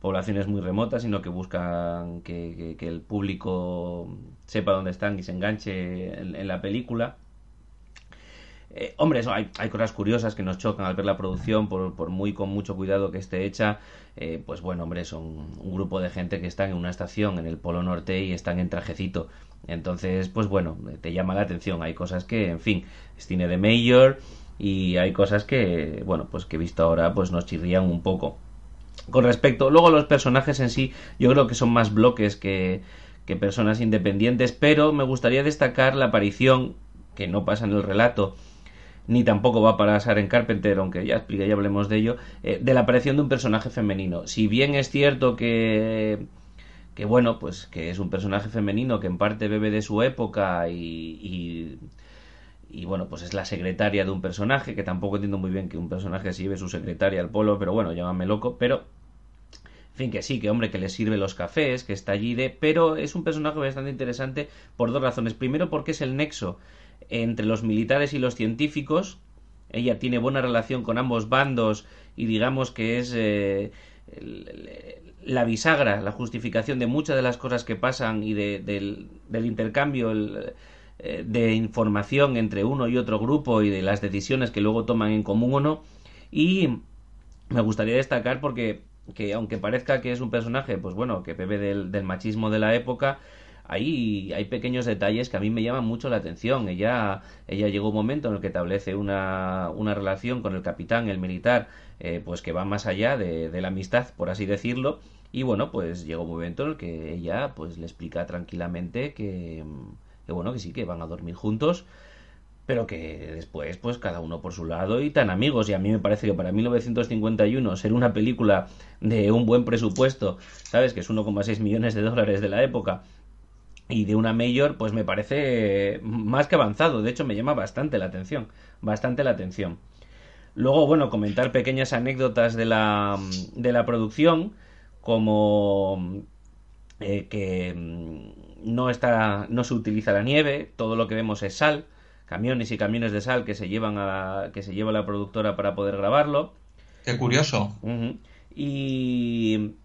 poblaciones muy remotas, sino que buscan que, el público sepa dónde están y se enganche en la película. Eh, hombre, eso, hay, hay, cosas curiosas que nos chocan al ver la producción, por, por muy con mucho cuidado que esté hecha. Eh, pues bueno, hombre, son un grupo de gente que están en una estación en el Polo Norte y están en trajecito. Entonces, pues bueno, te llama la atención. Hay cosas que, en fin, es cine de Mayor y hay cosas que, bueno, pues que visto ahora, pues nos chirrían un poco. Con respecto, luego los personajes en sí, yo creo que son más bloques que, que personas independientes, pero me gustaría destacar la aparición, que no pasa en el relato, ni tampoco va a pasar en Carpenter, aunque ya explique, ya hablemos de ello, eh, de la aparición de un personaje femenino. Si bien es cierto que que bueno, pues que es un personaje femenino que en parte bebe de su época y, y, bueno, pues es la secretaria de un personaje, que tampoco entiendo muy bien que un personaje así lleve su secretaria al polo, pero bueno, llámame loco, pero fin, que sí, que hombre, que le sirve los cafés, que está allí de... Pero es un personaje bastante interesante por dos razones. Primero, porque es el nexo entre los militares y los científicos. Ella tiene buena relación con ambos bandos y digamos que es eh, la bisagra, la justificación de muchas de las cosas que pasan y del, intercambio eh, de información entre uno y otro grupo y de las decisiones que luego toman en común o no. Y me gustaría destacar porque que aunque parezca que es un personaje, pues bueno, que bebe del machismo de la época, Ahí hay pequeños detalles que a mí me llaman mucho la atención. Ella, ella llegó un momento en el que establece una, una relación con el capitán, el militar, eh, pues que va más allá de, de, la amistad, por así decirlo. Y bueno, pues llegó un momento en el que ella pues le explica tranquilamente que, que bueno, que sí, que van a dormir juntos, pero que después pues cada uno por su lado y tan amigos y a mí me parece que para 1951 ser una película de un buen presupuesto, sabes que es 1,6 millones de dólares de la época y de una mayor pues me parece más que avanzado. De hecho me llama bastante la atención bastante la atención. Luego bueno comentar pequeñas anécdotas de la de la producción como eh, que mm, no está no se utiliza la nieve todo lo que vemos es sal camiones y camiones de sal que se llevan a que se lleva la productora para poder grabarlo. Qué curioso. Y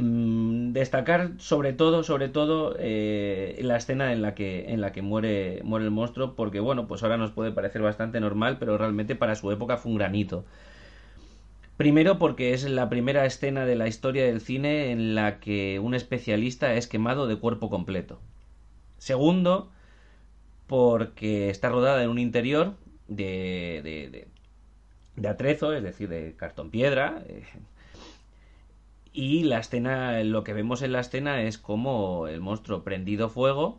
Mm, destacar sobre todo, sobre todo eh, la escena en la que en la que muere muere el monstruo, porque bueno, pues ahora nos puede parecer bastante normal, pero realmente para su época fue un granito. Primero porque es la primera escena de la historia del cine en la que un especialista es quemado de cuerpo completo. Segundo, porque está rodada en un interior de, de, de, atrezo, es decir, de cartón piedra. Eh, y la escena, lo que vemos en la escena es como el monstruo prendido fuego,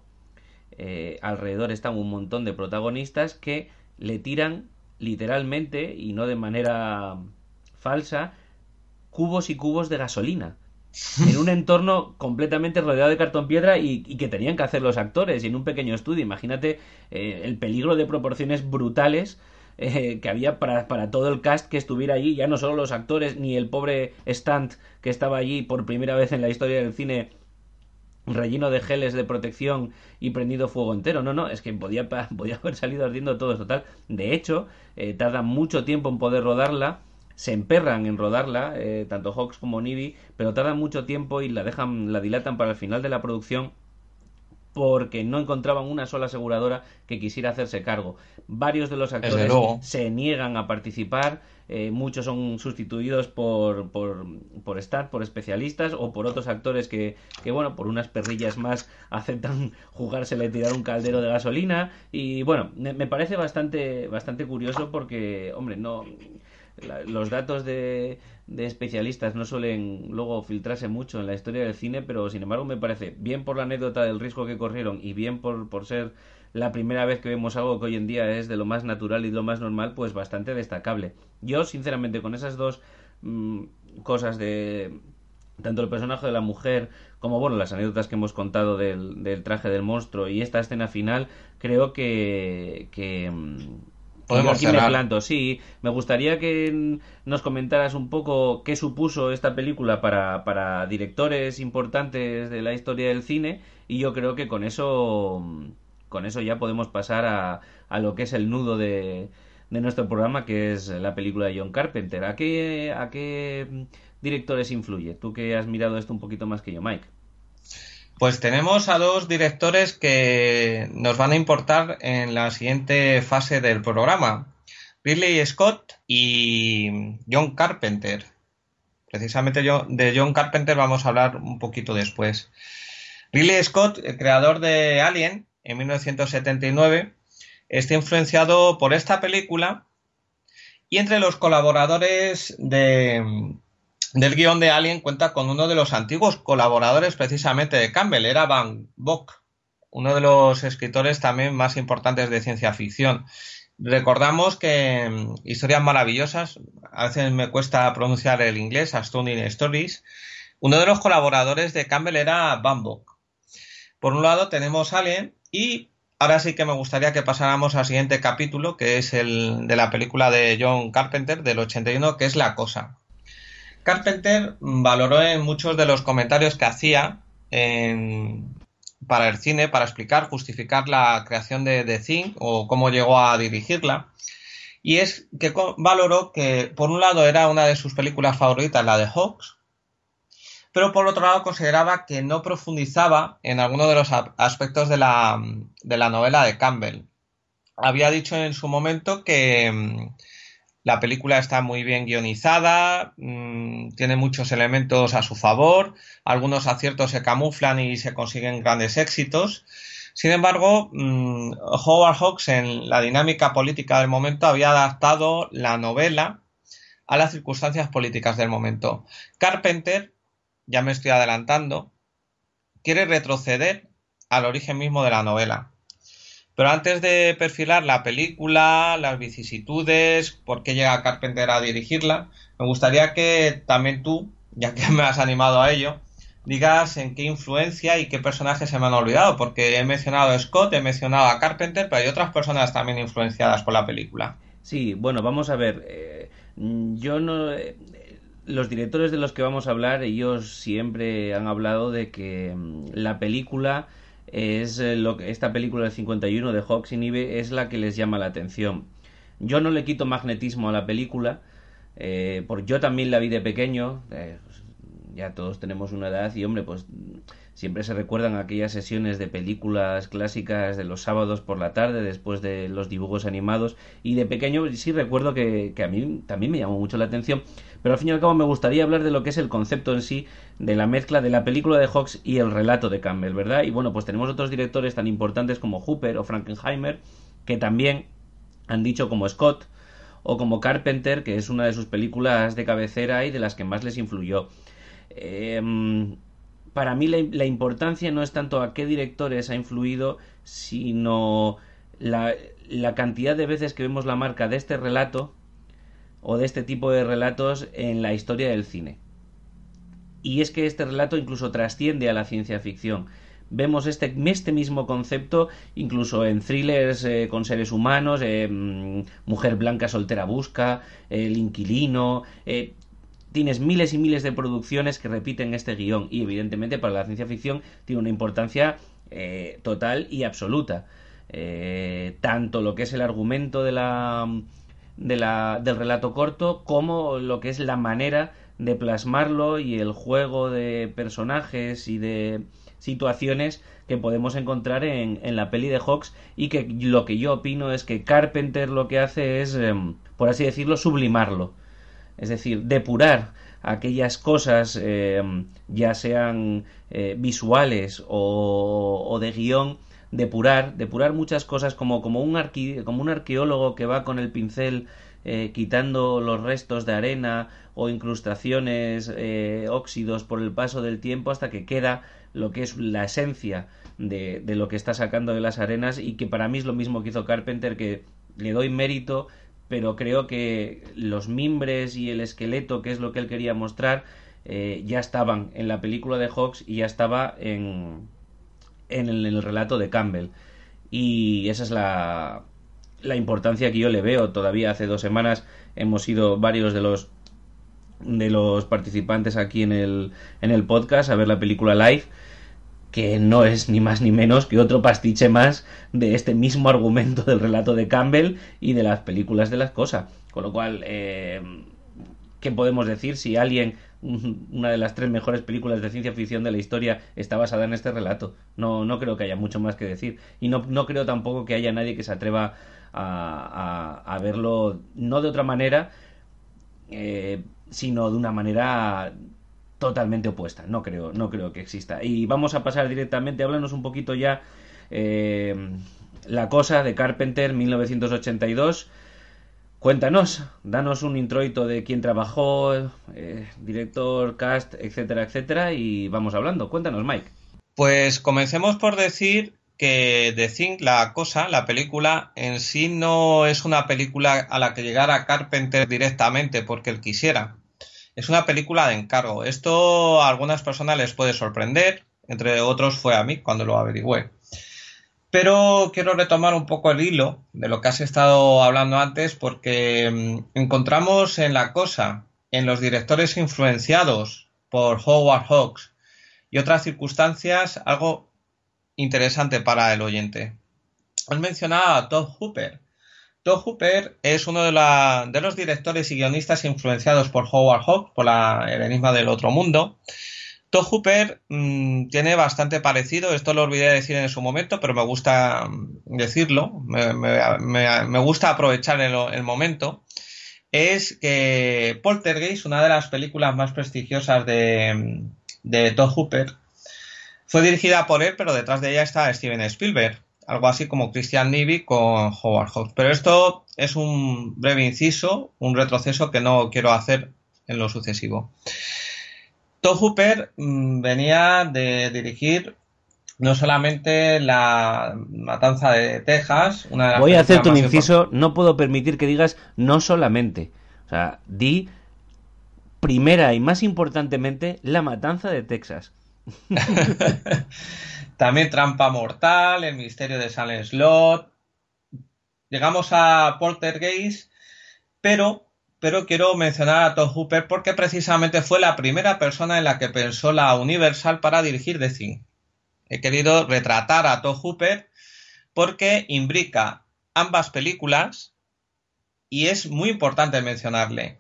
eh, alrededor están un montón de protagonistas que le tiran literalmente y no de manera falsa cubos y cubos de gasolina en un entorno completamente rodeado de cartón piedra y, que tenían que hacer los actores y en un pequeño estudio. Imagínate eh, el peligro de proporciones brutales eh, que había para, para, todo el cast que estuviera allí, ya no solo los actores ni el pobre Stunt que estaba allí por primera vez en la historia del cine relleno de geles de protección y prendido fuego entero. No, no, es que podía, podía haber salido ardiendo todo total. De hecho, eh, tarda mucho tiempo en poder rodarla se emperran en rodarla, eh, tanto Hawks como Nibi, pero tardan mucho tiempo y la dejan, la dilatan para el final de la producción porque no encontraban una sola aseguradora que quisiera hacerse cargo. Varios de los actores se niegan a participar, eh, muchos son sustituidos por, por, por por especialistas o por otros actores que, que, bueno, por unas perrillas más aceptan jugársele y tirar un caldero de gasolina. Y bueno, me, me parece bastante, bastante curioso porque, hombre, no los datos de, de, especialistas no suelen luego filtrarse mucho en la historia del cine, pero sin embargo me parece, bien por la anécdota del riesgo que corrieron y bien por, por ser la primera vez que vemos algo que hoy en día es de lo más natural y lo más normal, pues bastante destacable. Yo, sinceramente, con esas dos mm, cosas de tanto el personaje de la mujer como bueno las anécdotas que hemos contado del, del traje del monstruo y esta escena final creo que, que mm, Podemos aquí me planto, sí. Me gustaría que nos comentaras un poco qué supuso esta película para, para directores importantes de la historia del cine y yo creo que con eso con eso ya podemos pasar a, a lo que es el nudo de, de nuestro programa, que es la película de John Carpenter. ¿A qué, ¿A qué directores influye? Tú que has mirado esto un poquito más que yo, Mike. Pues tenemos a dos directores que nos van a importar en la siguiente fase del programa. Ridley Scott y John Carpenter. Precisamente de John Carpenter vamos a hablar un poquito después. Ridley Scott, el creador de Alien en 1979, está influenciado por esta película y entre los colaboradores de, del guion de Alien cuenta con uno de los antiguos colaboradores precisamente de Campbell, era Van Bock, uno de los escritores también más importantes de ciencia ficción. Recordamos que mm, Historias Maravillosas, a veces me cuesta pronunciar el inglés, Astounding Stories, uno de los colaboradores de Campbell era Van Bock. Por un lado tenemos Alien y ahora sí que me gustaría que pasáramos al siguiente capítulo, que es el de la película de John Carpenter del 81, que es La Cosa. Carpenter valoró en muchos de los comentarios que hacía para el cine, para explicar, justificar la creación de The Thing o cómo llegó a dirigirla. Y es que valoró que, por un lado, era una de sus películas favoritas, la de Hawks, pero por otro lado consideraba que no profundizaba en alguno de los aspectos de la, de la novela de Campbell. Había dicho en su momento que, la película está muy bien guionizada, mm, tiene muchos elementos a su favor, algunos aciertos se camuflan y se consiguen grandes éxitos. Sin embargo, mm, Howard Hawks en la dinámica política del momento había adaptado la novela a las circunstancias políticas del momento. Carpenter, ya me estoy adelantando, quiere retroceder al origen mismo de la novela. Pero antes de perfilar la película, las vicisitudes, por qué llega Carpenter a dirigirla, me gustaría que también tú, ya que me has animado a ello, digas en qué influencia y qué personajes se me han olvidado, porque he mencionado a Scott, he mencionado a Carpenter, pero hay otras personas también influenciadas por la película. Sí, bueno, vamos a ver. Eh, yo no. Eh, los directores de los que vamos a hablar, ellos siempre han hablado de que mm, la película es eh, lo que esta película del 51 de Hawks y Nive es la que les llama la atención. Yo no le quito magnetismo a la película, eh, porque yo también la vi de pequeño, eh, ya todos tenemos una edad y hombre, pues siempre se recuerdan aquellas sesiones de películas clásicas de los sábados por la tarde después de los dibujos animados y de pequeño sí recuerdo que, que a mí también me llamó mucho la atención pero al fin y al cabo me gustaría hablar de lo que es el concepto en sí de la mezcla de la película de Hawks y el relato de Campbell, ¿verdad? Y bueno, pues tenemos otros directores tan importantes como Hooper o Frankenheimer que también han dicho como Scott o como Carpenter, que es una de sus películas de cabecera y de las que más les influyó. Em, para mí la, importancia no es tanto a qué directores ha influido, sino la, la cantidad de veces que vemos la marca de este relato o de este tipo de relatos en la historia del cine. Y es que este relato incluso trasciende a la ciencia ficción. Vemos este, este mismo concepto incluso en thrillers eh, con seres humanos, eh, mm, Mujer Blanca Soltera Busca, El Inquilino. Eh, tienes miles y miles de producciones que repiten este guion y evidentemente para la ciencia ficción tiene una importancia total y absoluta. tanto lo que es el argumento de la, de la, del relato corto como lo que es la manera de plasmarlo y el juego de personajes y de situaciones que podemos encontrar en, en la peli de Hawks y que lo que yo opino es que Carpenter lo que hace es, em, por así decirlo, sublimarlo. Es decir, depurar aquellas cosas, em, ya sean eh, visuales o, o, de guion, depurar, depurar muchas cosas como, como, un como un arqueólogo que va con el pincel eh, quitando los restos de arena o incrustaciones, eh, óxidos por el paso del tiempo hasta que queda lo que es la esencia de, de, lo que está sacando de las arenas y que para mí es lo mismo que hizo Carpenter que le doy mérito pero creo que los mimbres y el esqueleto que es lo que él quería mostrar eh, ya estaban en la película de Hawks y ya estaba en, en el, relato de Campbell y esa es la, la importancia que yo le veo. Todavía hace dos semanas hemos sido varios de los de los participantes aquí en el, en el podcast a ver la película live que no es ni más ni menos que otro pastiche más de este mismo argumento del relato de Campbell y de las películas de las cosas. Con lo cual, eh, ¿qué podemos decir si alguien, una de las tres mejores películas de ciencia ficción de la historia, está basada en este relato? No, no creo que haya mucho más que decir. Y no, no creo tampoco que haya nadie que se atreva a, a, verlo no de otra manera, eh, sino de una manera totalmente opuesta. No creo, no creo que exista. Y vamos a pasar directamente, háblanos un poquito ya eh, la cosa de Carpenter 1982. Cuéntanos, danos un introito de quién trabajó, eh, director, cast, etcétera, etcétera, y vamos hablando. Cuéntanos, Mike. Pues comencemos por decir que The Thing, la cosa, la película en sí no es una película a la que llegara Carpenter directamente porque él quisiera. Es una película de encargo. Esto a algunas personas les puede sorprender, entre otros fue a mí cuando lo averigüé. Pero quiero retomar un poco el hilo de lo que has estado hablando antes porque mm, encontramos en la cosa, en los directores influenciados por Howard Hawks y otras circunstancias, algo interesante para el oyente. Has mencionado a Todd Hooper. Todd Hooper es uno de, la, de, los directores y guionistas influenciados por Howard Hawks, por la, el enigma del otro mundo. Todd Hooper mmm, tiene bastante parecido, esto lo olvidé decir en su momento, pero me gusta mm, decirlo, me, gusta aprovechar el, momento. Es que Poltergeist, una de las películas más prestigiosas de, de Todd Hooper, fue dirigida por él, pero detrás de ella está Steven Spielberg, algo así como Christian Nivi con Howard Hawks. Pero esto es un breve inciso, un retroceso que no quiero hacer en lo sucesivo. Todd Hooper mmm, venía de dirigir no solamente la matanza de Texas, una de las Voy a hacerte un inciso, no puedo permitir que digas no solamente. O sea, di primera y más importantemente la matanza de Texas. También Trampa Mortal, El Misterio de Silent Slot. Llegamos a Poltergeist, pero, pero quiero mencionar a Todd Hooper porque precisamente fue la primera persona en la que pensó la Universal para dirigir The Thing. He querido retratar a Todd Hooper porque imbrica ambas películas y es muy importante mencionarle.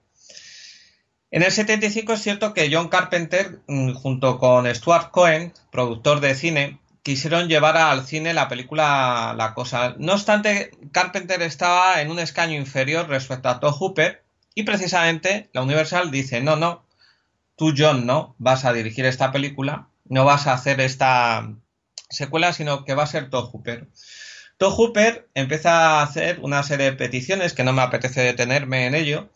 En el 75 es cierto que John Carpenter, mm, junto con Stuart Cohen, productor de cine, quisieron llevar al cine la película La Cosa. No obstante, Carpenter estaba en un escaño inferior respecto a Todd Hooper y precisamente la Universal dice, no, no, tú John no vas a dirigir esta película, no vas a hacer esta secuela, sino que va a ser Todd Hooper. Todd Hooper empieza a hacer una serie de peticiones que no me apetece detenerme en ello,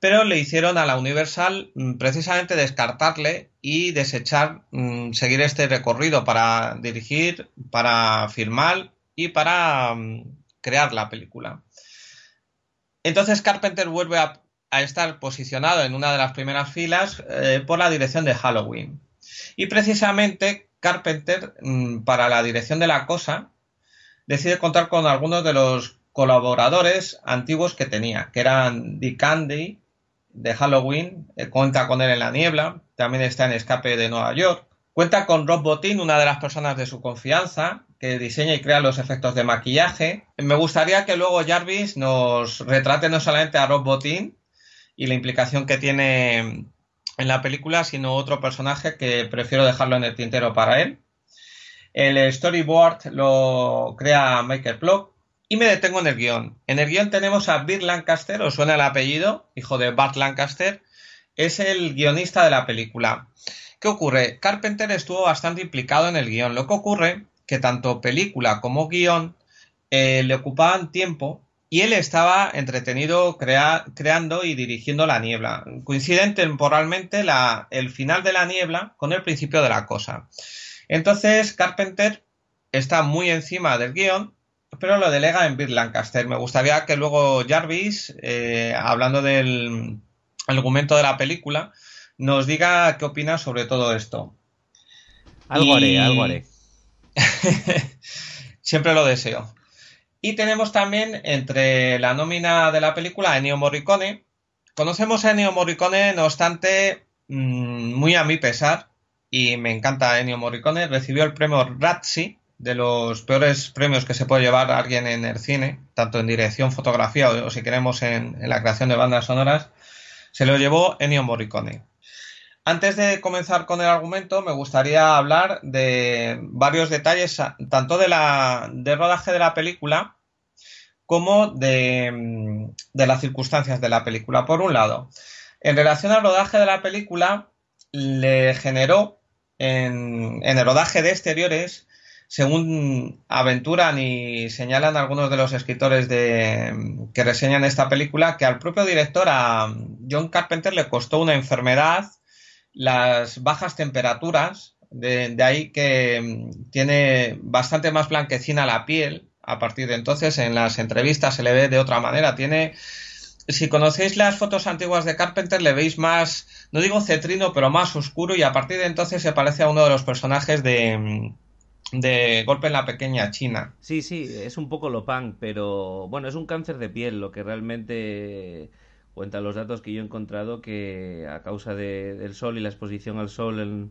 pero le hicieron a la Universal mm, precisamente descartarle y desechar mmm, seguir este recorrido para dirigir, para filmar y para mmm, crear la película. Entonces Carpenter vuelve a, estar posicionado en una de las primeras filas eh, por la dirección de Halloween. Y precisamente Carpenter, mm, para la dirección de la cosa, decide contar con algunos de los colaboradores antiguos que tenía, que eran Dick Candy de Halloween, eh, cuenta con él en la niebla, también está en Escape de Nueva York, cuenta con Rob Bottin, una de las personas de su confianza, que diseña y crea los efectos de maquillaje. Me gustaría que luego Jarvis nos retrate no solamente a Rob Bottin y la implicación que tiene en la película, sino otro personaje que prefiero dejarlo en el tintero para él. El storyboard lo crea Michael Plock y me detengo en el guion. En el guion tenemos a Bill Lancaster, os suena el apellido, hijo de Bart Lancaster, es el guionista de la película. ¿Qué ocurre? Carpenter estuvo bastante implicado en el guion. Lo que ocurre que tanto película como guion eh, le ocupaban tiempo y él estaba entretenido creando y dirigiendo la niebla. Coinciden temporalmente el final de la niebla con el principio de la cosa. Entonces Carpenter está muy encima del guion pero lo delega en Bill Lancaster. Me gustaría que luego Jarvis, eh, hablando del argumento de la película, nos diga qué opina sobre todo esto. Algo haré, algo haré. Siempre lo deseo. Y tenemos también entre la nómina de la película a Ennio Morricone. Conocemos a Ennio Morricone, no obstante, mm, muy a mi pesar, y me encanta Ennio Morricone, recibió el premio Razzie de los peores premios que se puede llevar alguien en el cine, tanto en dirección, fotografía o, si queremos en, la creación de bandas sonoras, se lo llevó Ennio Morricone. Antes de comenzar con el argumento, me gustaría hablar de varios detalles, tanto de la, del rodaje de la película como de, de, las circunstancias de la película. Por un lado, en relación al rodaje de la película, le generó en, en el rodaje de exteriores según aventuran y señalan algunos de los escritores de, que reseñan esta película, que al propio director, a John Carpenter, le costó una enfermedad, las bajas temperaturas, de, ahí que tiene bastante más blanquecina la piel. A partir de entonces, en las entrevistas se le ve de otra manera. Tiene, si conocéis las fotos antiguas de Carpenter, le veis más, no digo cetrino, pero más oscuro y a partir de entonces se parece a uno de los personajes de, de golpe en la pequeña China. Sí, sí, es un poco lo pero bueno, es un cáncer de piel lo que realmente cuentan los datos que yo he encontrado que a causa del sol y la exposición al sol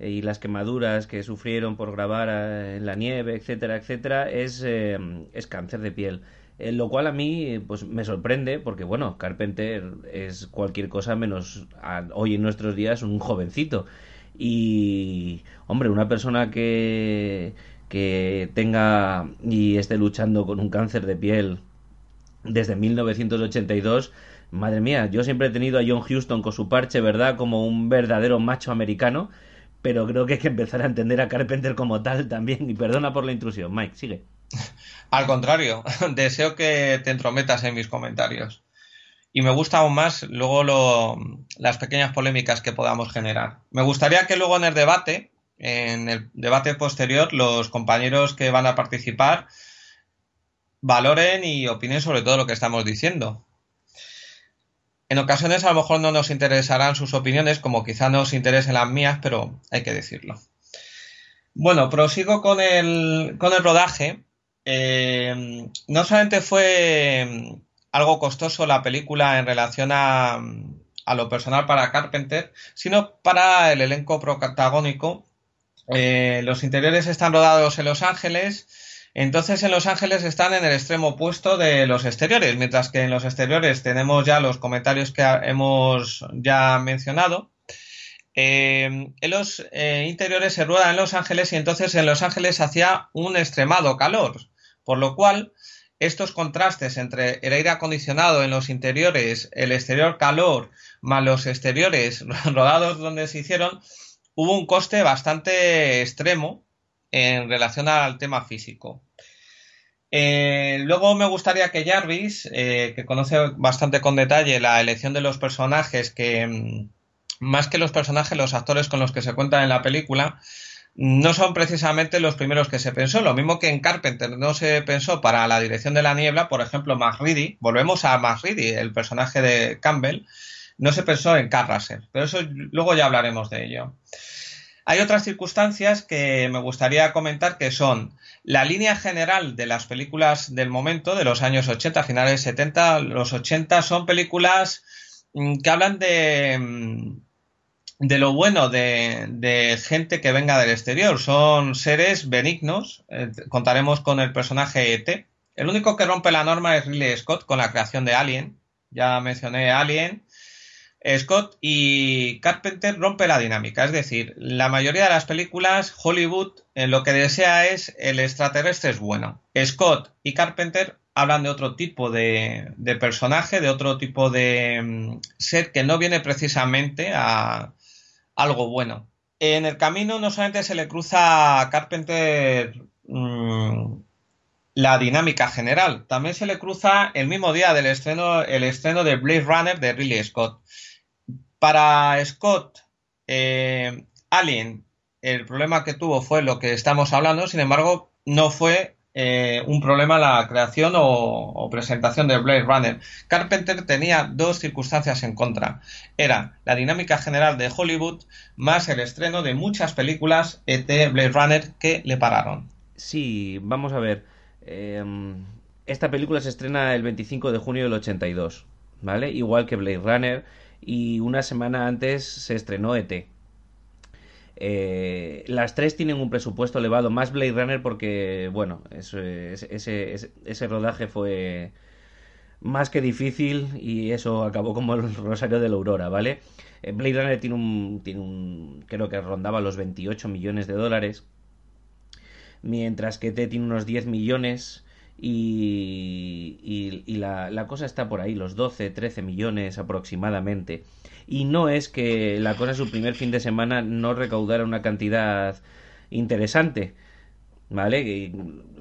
y las quemaduras que sufrieron por grabar eh, en la nieve, etcétera, etcétera, es, eh, es cáncer de piel. Eh, lo cual a mí pues me sorprende porque bueno, Carpenter es cualquier cosa menos hoy en nuestros días un jovencito y, hombre, una persona que, que tenga y esté luchando con un cáncer de piel desde 1982, madre mía, yo siempre he tenido a John Huston con su parche, ¿verdad? Como un verdadero macho americano, pero creo que hay que empezar a entender a Carpenter como tal también. Y perdona por la intrusión, Mike, sigue. Al contrario, deseo que te entrometas en mis comentarios y me gusta aún más luego las pequeñas polémicas que podamos generar. Me gustaría que luego en el debate, en el debate posterior, los compañeros que van a participar valoren y opinen sobre todo lo que estamos diciendo. En ocasiones a lo mejor no nos interesarán sus opiniones, como quizá nos interesen las mías, pero hay que decirlo. Bueno, prosigo con el, con el rodaje. Eh, no solamente fue algo costoso la película en relación a, lo personal para Carpenter, sino para el elenco protagónico. Eh, los interiores están rodados en Los Ángeles, entonces en Los Ángeles están en el extremo opuesto de los exteriores, mientras que en los exteriores tenemos ya los comentarios que hemos ya mencionado. Eh, en los eh, interiores se rueda en Los Ángeles y entonces en Los Ángeles hacía un extremado calor, por lo cual estos contrastes entre el aire acondicionado en los interiores, el exterior calor, más los exteriores rodados donde se hicieron, hubo un coste bastante extremo en relación al tema físico. Eh, luego me gustaría que Jarvis, eh, que conoce bastante con detalle la elección de los personajes, que mm, más que los personajes, los actores con los que se cuentan en la película, no son precisamente los primeros que se pensó. Lo mismo que en Carpenter no se pensó para la dirección de la niebla, por ejemplo, McReady, volvemos a McReady, el personaje de Campbell, no se pensó en Carl pero eso luego ya hablaremos de ello. Hay otras circunstancias que me gustaría comentar que son la línea general de las películas del momento, de los años 80, finales 70, los 80, son películas mm, que hablan de, mm, lo bueno de, gente que venga del exterior. Son seres benignos. Eh, contaremos con el personaje ET. El único que rompe la norma es Ridley Scott con la creación de Alien. Ya mencioné Alien. Scott y Carpenter rompe la dinámica, es decir, la mayoría de las películas Hollywood en lo que desea es el extraterrestre es bueno. Scott y Carpenter hablan de otro tipo de, personaje, de otro tipo de mm, ser que no viene precisamente a, algo bueno. En el camino no solamente se le cruza a Carpenter mm, la dinámica general, también se le cruza el mismo día del estreno, el de Blade Runner de Ridley Scott. Para Scott, eh, Alien, el problema que tuvo fue lo que estamos hablando, sin embargo, no fue eh, un problema la creación o, presentación de Blade Runner. Carpenter tenía dos circunstancias en contra. Era la dinámica general de Hollywood más el estreno de muchas películas de Blade Runner que le pararon. Sí, vamos a ver. Em, esta película se estrena el 25 de junio del 82, ¿vale? Igual que Blade Runner y una semana antes se estrenó ET. Eh, las tres tienen un presupuesto elevado, más Blade Runner porque, bueno, ese, ese, rodaje fue más que difícil y eso acabó como el Rosario de la Aurora, ¿vale? Eh, Blade Runner tiene un, tiene un, creo que rondaba los 28 millones de dólares, mientras que T tiene unos 10 millones y la, la cosa está por ahí, los 12, 13 millones aproximadamente y no es que la cosa su primer fin de semana no recaudara una cantidad interesante, ¿vale?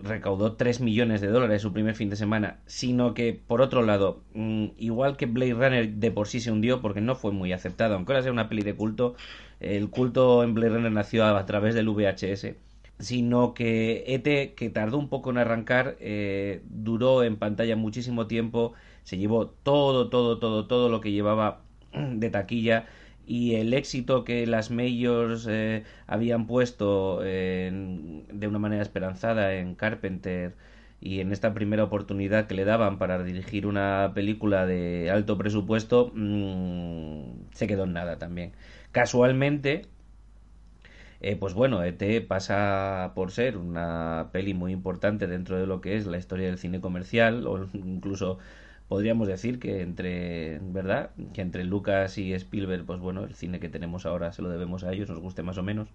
recaudó 3 millones de dólares su primer fin de semana, sino que, por otro lado, mm, igual que Blade Runner de por sí se hundió porque no fue muy aceptado, aunque ahora sea una peli de culto, el culto en Blade Runner nació a, través del VHS sino que ET, que tardó un poco en arrancar, eh, duró en pantalla muchísimo tiempo, se llevó todo, todo, todo, todo lo que llevaba de taquilla y el éxito que las majors eh, habían puesto de una manera esperanzada en Carpenter y en esta primera oportunidad que le daban para dirigir una película de alto presupuesto mm, se quedó en nada también. Casualmente eh, pues bueno, ET pasa por ser una peli muy importante dentro de lo que es la historia del cine comercial o incluso podríamos decir que entre, ¿verdad? Que entre Lucas y Spielberg, pues bueno, el cine que tenemos ahora se lo debemos a ellos, nos guste más o menos.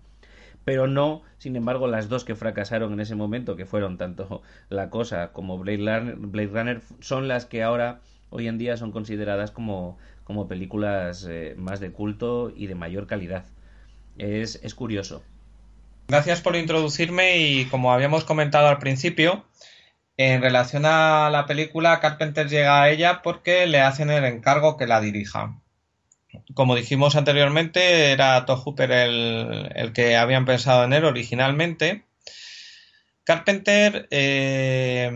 Pero no, sin embargo, las dos que fracasaron en ese momento, que fueron tanto La Cosa como Blade Runner, son las que ahora, hoy en día, son consideradas como, como películas eh, más de culto y de mayor calidad. Es, curioso. Gracias por introducirme y como habíamos comentado al principio, en relación a la película, Carpenter llega a ella porque le hacen el encargo que la dirija. Como dijimos anteriormente, era Todd Hooper el, que habían pensado en él originalmente. Carpenter eh,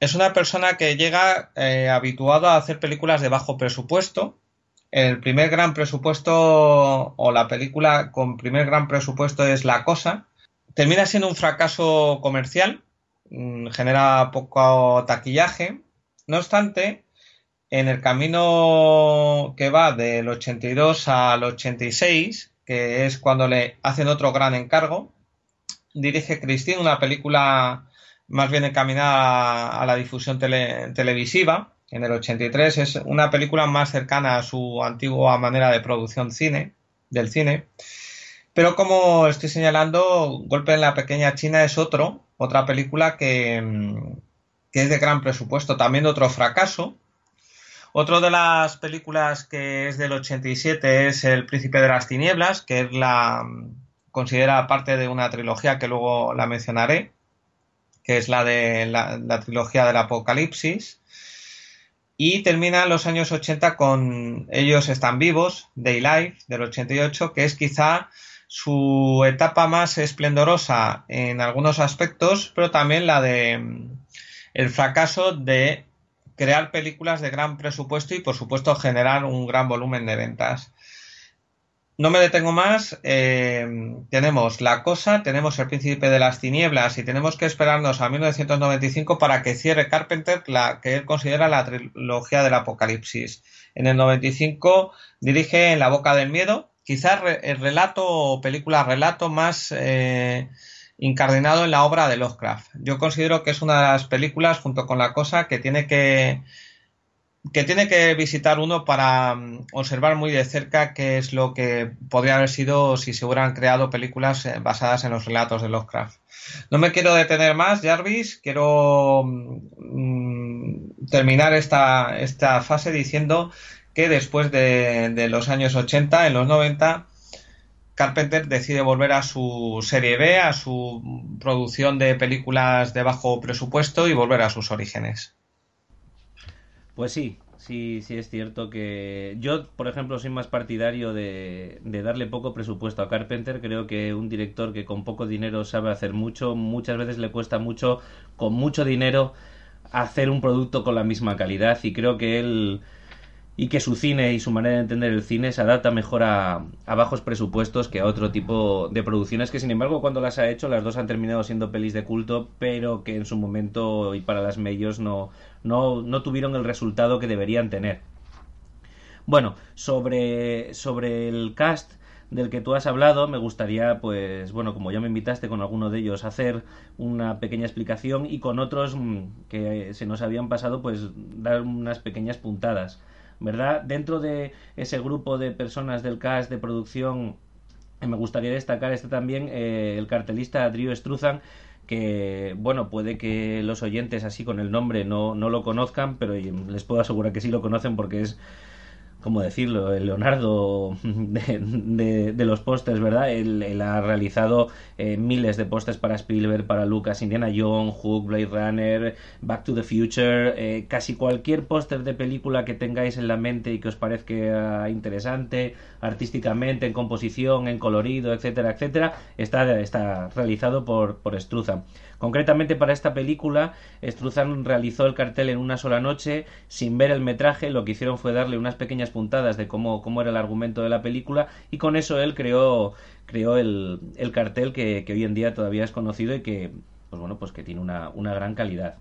es una persona que llega eh, habituado a hacer películas de bajo presupuesto. El primer gran presupuesto o la película con primer gran presupuesto es La Cosa. Termina siendo un fracaso comercial Mm, genera poco taquillaje. No obstante, en el camino que va del 82 al 86, que es cuando le hacen otro gran encargo, dirige Christine una película más bien encaminada a la difusión televisiva. En el 83 es una película más cercana a su antigua manera de producción cine, del cine. Pero como estoy señalando, Golpe en la Pequeña China es otro, otra película mm, que, es de gran presupuesto, también otro fracaso. Otro de las películas que es del 87 es El Príncipe de las Tinieblas, que es la mm, considera parte de una trilogía que luego la mencionaré, que es la de la trilogía del Apocalipsis. Y termina los años 80 con Ellos están vivos, Day Life, del 88, que es quizá su etapa más esplendorosa en algunos aspectos, pero también la de mm, el fracaso de crear películas de gran presupuesto y, por supuesto, generar un gran volumen de ventas. No me detengo más. Eh, tenemos La Cosa, tenemos El Príncipe de las Tinieblas y tenemos que esperarnos a 1995 para que cierre Carpenter la que él considera la trilogía del Apocalipsis. En el 95 dirige En la Boca del Miedo, quizás el relato o película relato más eh, incardinado en la obra de Lovecraft. Yo considero que es una de las películas, junto con La Cosa, que tiene que que tiene que visitar uno para mm, observar muy de cerca qué es lo que podría haber sido si se hubieran creado películas eh, basadas en los relatos de Lovecraft. No me quiero detener más, Jarvis. Quiero mm, terminar esta, esta, fase diciendo que después de, de, los años 80, en los 90, Carpenter decide volver a su serie B, a su producción de películas de bajo presupuesto y volver a sus orígenes. Pues sí, sí, sí es cierto que yo, por ejemplo, soy más partidario de, darle poco presupuesto a Carpenter. Creo que un director que con poco dinero sabe hacer mucho, muchas veces le cuesta mucho, con mucho dinero, hacer un producto con la misma calidad y creo que él y que su cine y su manera de entender el cine se adapta mejor a, bajos presupuestos que a otro tipo de producciones que sin embargo cuando las ha hecho las dos han terminado siendo pelis de culto pero que en su momento y para las medios no, no, no tuvieron el resultado que deberían tener. Bueno, sobre, sobre el cast del que tú has hablado, me gustaría, pues, bueno, como ya me invitaste con alguno de ellos, hacer una pequeña explicación y con otros mm, que se nos habían pasado, pues, dar unas pequeñas puntadas. ¿Verdad? Dentro de ese grupo de personas del cast de producción, eh, me gustaría destacar este también eh, el cartelista Drew Struzan, que, bueno, puede que los oyentes así con el nombre no, no lo conozcan, pero les puedo asegurar que sí lo conocen porque es ¿cómo decirlo? El Leonardo de, de, los pósters, ¿verdad? Él, ha realizado eh, miles de pósters para Spielberg, para Lucas, Indiana Jones, Hook, Blade Runner, Back to the Future, eh, casi cualquier póster de película que tengáis en la mente y que os parezca interesante, artísticamente, en composición, en colorido, etcétera, etcétera, está, está realizado por, por Struza. Concretamente para esta película, Struzan realizó el cartel en una sola noche, sin ver el metraje, lo que hicieron fue darle unas pequeñas puntadas de cómo, cómo era el argumento de la película y con eso él creó, creó el, el cartel que, que, hoy en día todavía es conocido y que, pues bueno, pues que tiene una, una gran calidad.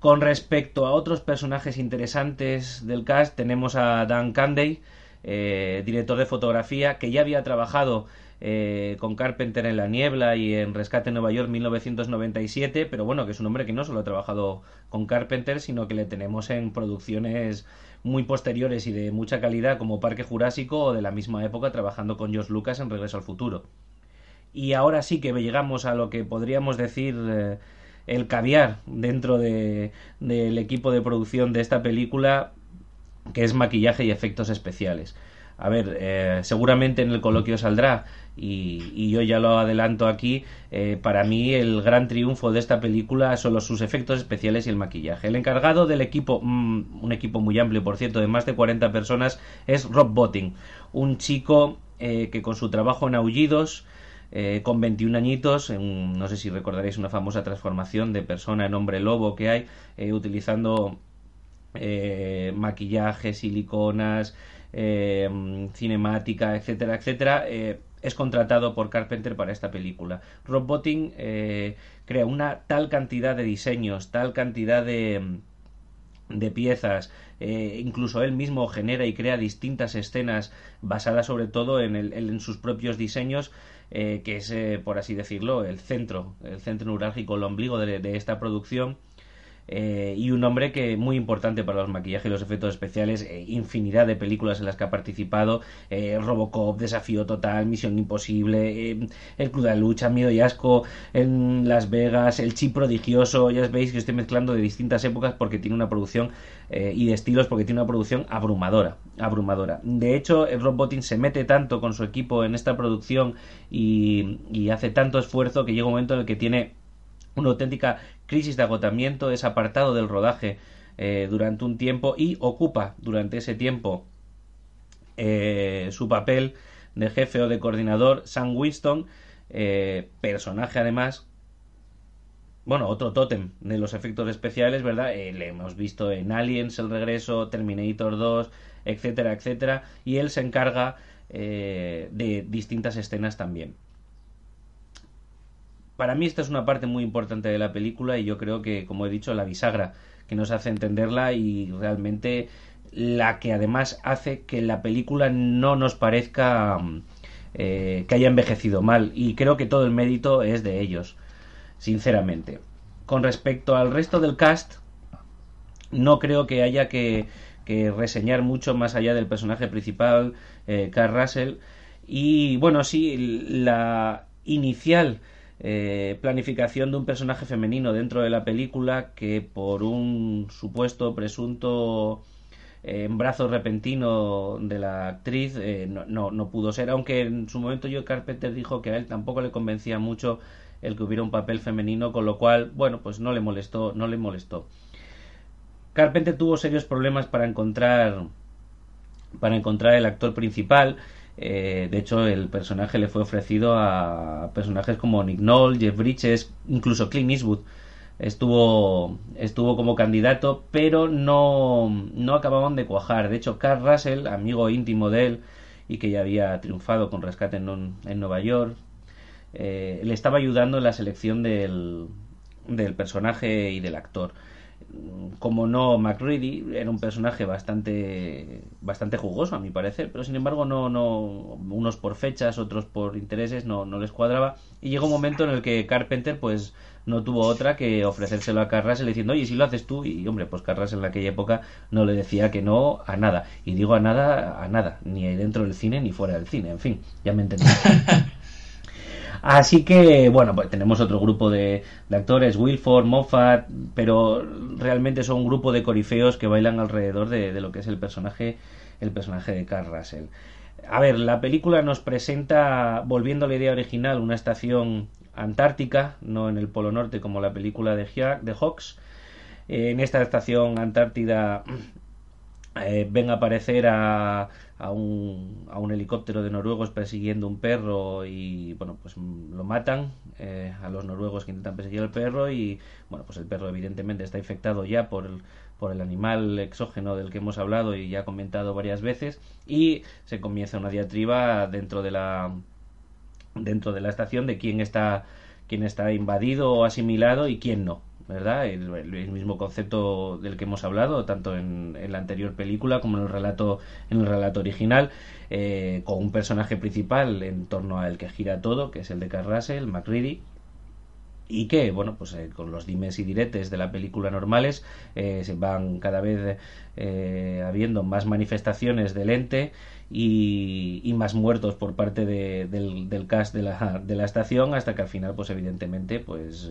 Con respecto a otros personajes interesantes del cast, tenemos a Dan Canday, eh, director de fotografía, que ya había trabajado eh, con Carpenter en La Niebla y en Rescate en Nueva York 1997, pero bueno, que es un hombre que no solo ha trabajado con Carpenter, sino que le tenemos en producciones muy posteriores y de mucha calidad como Parque Jurásico o de la misma época trabajando con George Lucas en Regreso al Futuro. Y ahora sí que llegamos a lo que podríamos decir eh, el caviar dentro de, del equipo de producción de esta película, que es maquillaje y efectos especiales. A ver, eh, seguramente en el coloquio saldrá y, yo ya lo adelanto aquí, eh, para mí el gran triunfo de esta película son los, sus efectos especiales y el maquillaje. El encargado del equipo, mm, un equipo muy amplio por cierto, de más de 40 personas, es Rob Botting, un chico eh, que con su trabajo en Aullidos, eh, con 21 añitos, no sé si recordaréis una famosa transformación de persona en hombre lobo que hay, utilizando maquillaje, siliconas, cinemática, etcétera, etcétera es contratado por Carpenter para esta película. Rob Botting eh, crea una tal cantidad de diseños, tal cantidad de, de piezas, eh, incluso él mismo genera y crea distintas escenas basadas sobre todo en, el, en sus propios diseños, eh, que es, por así decirlo, el centro, el centro neurálgico, el ombligo de esta producción eh, y un hombre que muy importante para los maquillajes y los efectos especiales, eh, infinidad de películas en las que ha participado, eh, Robocop, Desafío Total, Misión Imposible, El Club de Lucha, Miedo y Asco en Las Vegas, El Chip Prodigioso, ya veis que estoy mezclando de distintas épocas porque tiene una producción y de estilos porque tiene una producción abrumadora, abrumadora. De hecho, Rob Bottin se mete tanto con su equipo en esta producción y, y hace tanto esfuerzo que llega un momento en el que tiene una auténtica crisis de agotamiento, es apartado del rodaje eh, durante un tiempo y ocupa durante ese tiempo eh, su papel de jefe o de coordinador, Sam Winston, eh, personaje además bueno, otro tótem de los efectos especiales, ¿verdad? Le hemos visto en Aliens, El Regreso, Terminator 2, etcétera, etcétera, y él se encarga de distintas escenas también. Para mí esta es una parte muy importante de la película y yo creo que, como he dicho, la bisagra que nos hace entenderla y realmente la que además hace que la película no nos parezca eh, que haya envejecido mal y creo que todo el mérito es de ellos sinceramente. Con respecto al resto del cast, no creo que haya que, reseñar mucho más allá del personaje principal, eh, Carl Russell. Y bueno, sí, la inicial eh, planificación de un personaje femenino dentro de la película que por un supuesto presunto eh, embarazo repentino de la actriz no, no, no, pudo ser, aunque en su momento Carpenter dijo que a él tampoco le convencía mucho el que hubiera un papel femenino, con lo cual, bueno, pues no le molestó, no le molestó. Carpenter tuvo serios problemas para encontrar para encontrar el actor principal. Eh, de hecho, el personaje le fue ofrecido a personajes como Nick Knoll, Jeff Bridges, incluso Clint Eastwood. Estuvo, estuvo como candidato, pero no, no acababan de cuajar. De hecho, Carl Russell, amigo íntimo de él y que ya había triunfado con Rescate en, en Nueva York, eh, le estaba ayudando en la selección del, del personaje y del actor como no McReady era un personaje bastante bastante jugoso a mi parecer pero sin embargo no no unos por fechas otros por intereses no, no les cuadraba. Y llegó un momento en el que Carpenter pues no tuvo otra que ofrecérselo a Carras diciendo oye si lo haces tú y hombre pues Carras en aquella época no le decía que no a nada. Y digo a nada a nada ni dentro del cine ni fuera del cine en fin ya me entendí Así que, bueno, pues tenemos otro grupo de, actores, Wilford, Moffat, pero realmente son un grupo de corifeos que bailan alrededor de, lo que es el personaje, el personaje de Carl Russell. A ver, la película nos presenta, volviendo a la idea original, una estación antártica, no en el Polo Norte como la película de, de Hawks. En esta estación antártida eh, ven a aparecer a, a un, a un helicóptero de noruegos persiguiendo un perro y bueno pues lo matan eh, a los noruegos que intentan perseguir al perro y bueno pues el perro evidentemente está infectado ya por el, por el animal exógeno del que hemos hablado y ya comentado varias veces y se comienza una diatriba dentro de la dentro de la estación de quién está quién está invadido o asimilado y quién no ¿verdad? El, mismo concepto del que hemos hablado, tanto en, la anterior película como en el relato, en el relato original, eh, con un personaje principal en torno al que gira todo, que es el de Carl Russell, McReady, y que, bueno, pues eh, con los dimes y diretes de la película normales eh, se van cada vez habiendo más manifestaciones del ente y, y más muertos por parte de, del, del, cast de la, de la estación hasta que al final, pues evidentemente, pues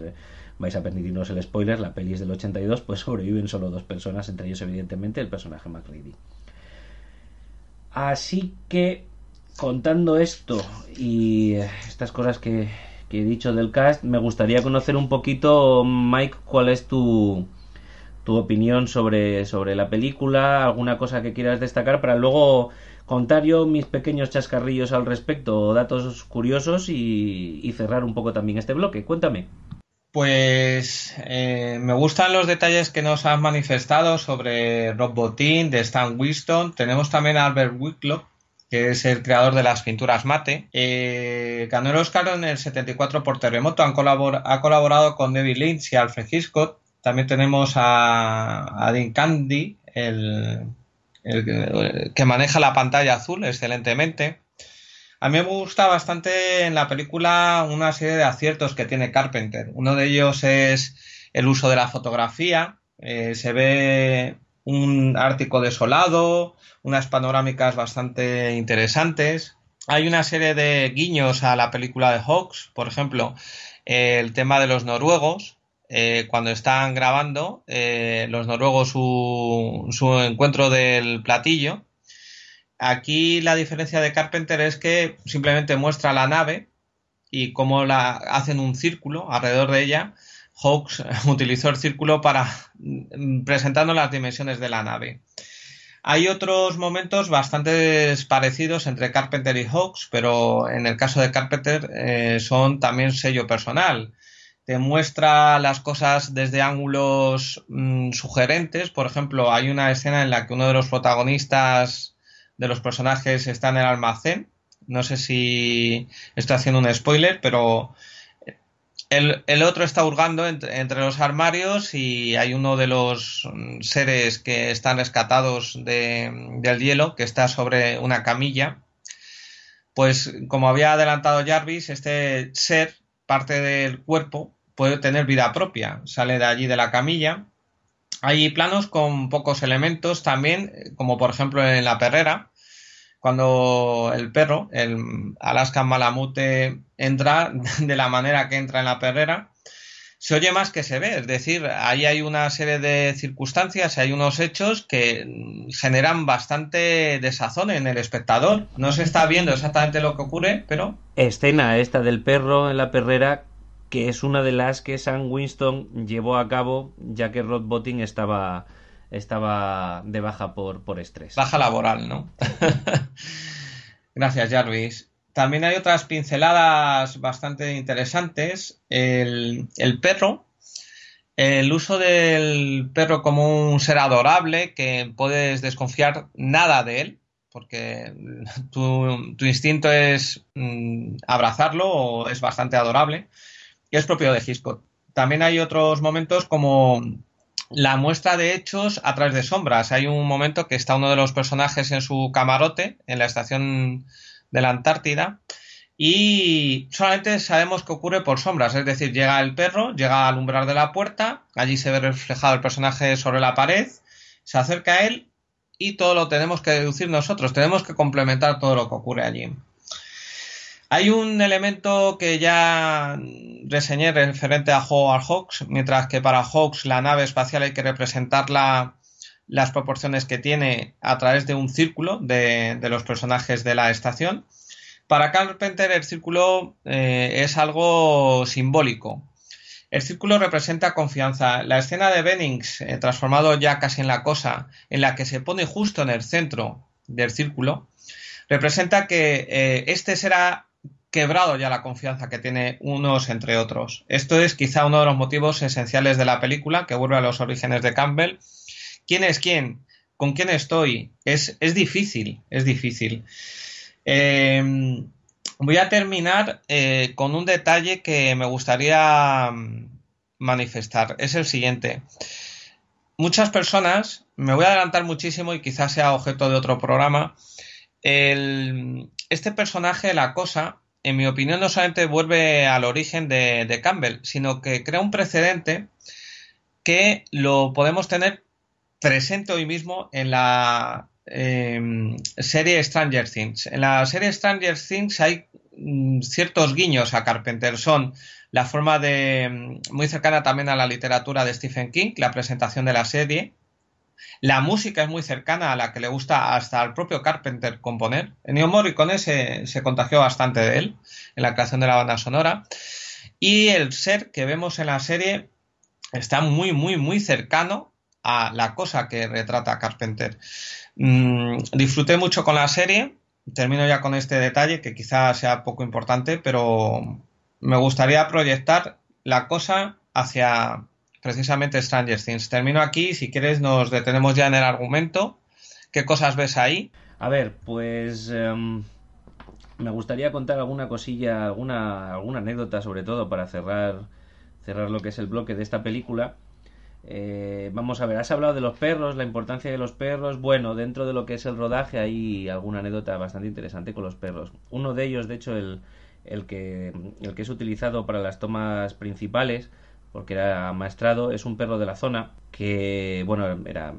vais a permitirnos el spoiler, la peli es del 82, pues sobreviven solo dos personas, entre ellos evidentemente el personaje McReady. Así que, contando esto y estas cosas que, he dicho del cast, me gustaría conocer un poquito, Mike, cuál es tu, tu opinión sobre, sobre la película, alguna cosa que quieras destacar para luego contar yo mis pequeños chascarrillos al respecto, datos curiosos y cerrar un poco también este bloque. Cuéntame. Pues eh, me gustan los detalles que nos has manifestado sobre Rob Bottin, de Stan Winston. Tenemos también a Albert Wicklow, que es el creador de las pinturas mate. Eh, ganó el Oscar en el 74 por Terremoto. ha colaborado con David Lynch y Alfred Hitchcock. También tenemos a, a Dean Candy, el, que maneja la pantalla azul excelentemente. A mí me gusta bastante en la película una serie de aciertos que tiene Carpenter. Uno de ellos es el uso de la fotografía. Eh, se ve un Ártico desolado, unas panorámicas bastante interesantes. Hay una serie de guiños a la película de Hawks, por ejemplo, el tema de los noruegos. Eh, cuando están grabando eh, los noruegos su encuentro del platillo, Aquí la diferencia de Carpenter es que simplemente muestra la nave y cómo la hacen un círculo alrededor de ella. Hawks utilizó el círculo para mm, presentando las dimensiones de la nave. Hay otros momentos bastante parecidos entre Carpenter y Hawks, pero en el caso de Carpenter eh, son también sello personal. Te muestra las cosas desde ángulos mm, sugerentes. Por ejemplo, hay una escena en la que uno de los protagonistas de los personajes está en el almacén. No sé si estoy haciendo un spoiler, pero el, otro está hurgando entre, los armarios y hay uno de los seres que están rescatados del hielo que está sobre una camilla. Pues como había adelantado Jarvis, este ser, parte del cuerpo, puede tener vida propia. Sale de allí de la camilla. Hay planos con pocos elementos también, como por ejemplo en la perrera, cuando el perro, el Alaska Malamute, entra de la manera que entra en la perrera, se oye más que se ve. Es decir, ahí hay una serie de circunstancias, hay unos hechos que generan bastante desazón en el espectador. No se está viendo exactamente lo que ocurre, pero... Escena esta del perro en la perrera que es una de las que Sam Winston llevó a cabo ya que Rod Botting estaba estaba de baja por, por estrés. Baja laboral, ¿no? Gracias, Jarvis. También hay otras pinceladas bastante interesantes. El, perro, el uso del perro como un ser adorable que puedes desconfiar nada de él, porque tu, tu instinto es mm, abrazarlo o es bastante adorable, y es propio de Hitchcock. También hay otros momentos como la muestra de hechos a través de sombras. Hay un momento que está uno de los personajes en su camarote en la estación de la Antártida y solamente sabemos que ocurre por sombras, es decir, llega el perro, llega al umbral de la puerta, allí se ve reflejado el personaje sobre la pared, se acerca a él y todo lo tenemos que deducir nosotros, tenemos que complementar todo lo que ocurre allí. Hay un elemento que ya reseñé referente a Howard Hawks, mientras que para Hawks la nave espacial hay que representarla las proporciones que tiene a través de un círculo de, los personajes de la estación. Para Carpenter el círculo eh, es algo simbólico. El círculo representa confianza. La escena de Bennings, eh, transformado ya casi en la cosa, en la que se pone justo en el centro del círculo, representa que eh, este será quebrado ya la confianza que tiene unos entre otros. Esto es quizá uno de los motivos esenciales de la película, que vuelve a los orígenes de Campbell. ¿Quién es quién? ¿Con quién estoy? Es, es difícil, es difícil. Em, voy a terminar eh, con un detalle que me gustaría mm, manifestar. Es el siguiente. Muchas personas, me voy a adelantar muchísimo y quizás sea objeto de otro programa, este personaje, la cosa, en mi opinión, no solamente vuelve al origen de, Campbell, sino que crea un precedente que lo podemos tener presente hoy mismo en la em, serie Stranger Things. En la serie Stranger Things hay mm, ciertos guiños a Carpenter. Son la forma de. Mm, muy cercana también a la literatura de Stephen King, la presentación de la serie, la música es muy cercana a la que le gusta hasta al propio Carpenter componer. Ennio Morricone se, se contagió bastante de él en la creación de la banda sonora. Y el ser que vemos en la serie está muy, muy, muy cercano a la cosa que retrata Carpenter. Mm, disfruté mucho con la serie. Termino ya con este detalle que quizá sea poco importante, pero me gustaría proyectar la cosa hacia precisamente Stranger Things. Termino aquí, si quieres nos detenemos ya en el argumento. ¿Qué cosas ves ahí? A ver, pues em, me gustaría contar alguna cosilla, alguna, alguna anécdota sobre todo para cerrar, cerrar lo que es el bloque de esta película. Eh, vamos a ver, has hablado de los perros, la importancia de los perros. Bueno, dentro de lo que es el rodaje hay alguna anécdota bastante interesante con los perros. Uno de ellos, de hecho, el, el, que, el que es utilizado para las tomas principales, porque era amaestrado, es un perro de la zona que, bueno, era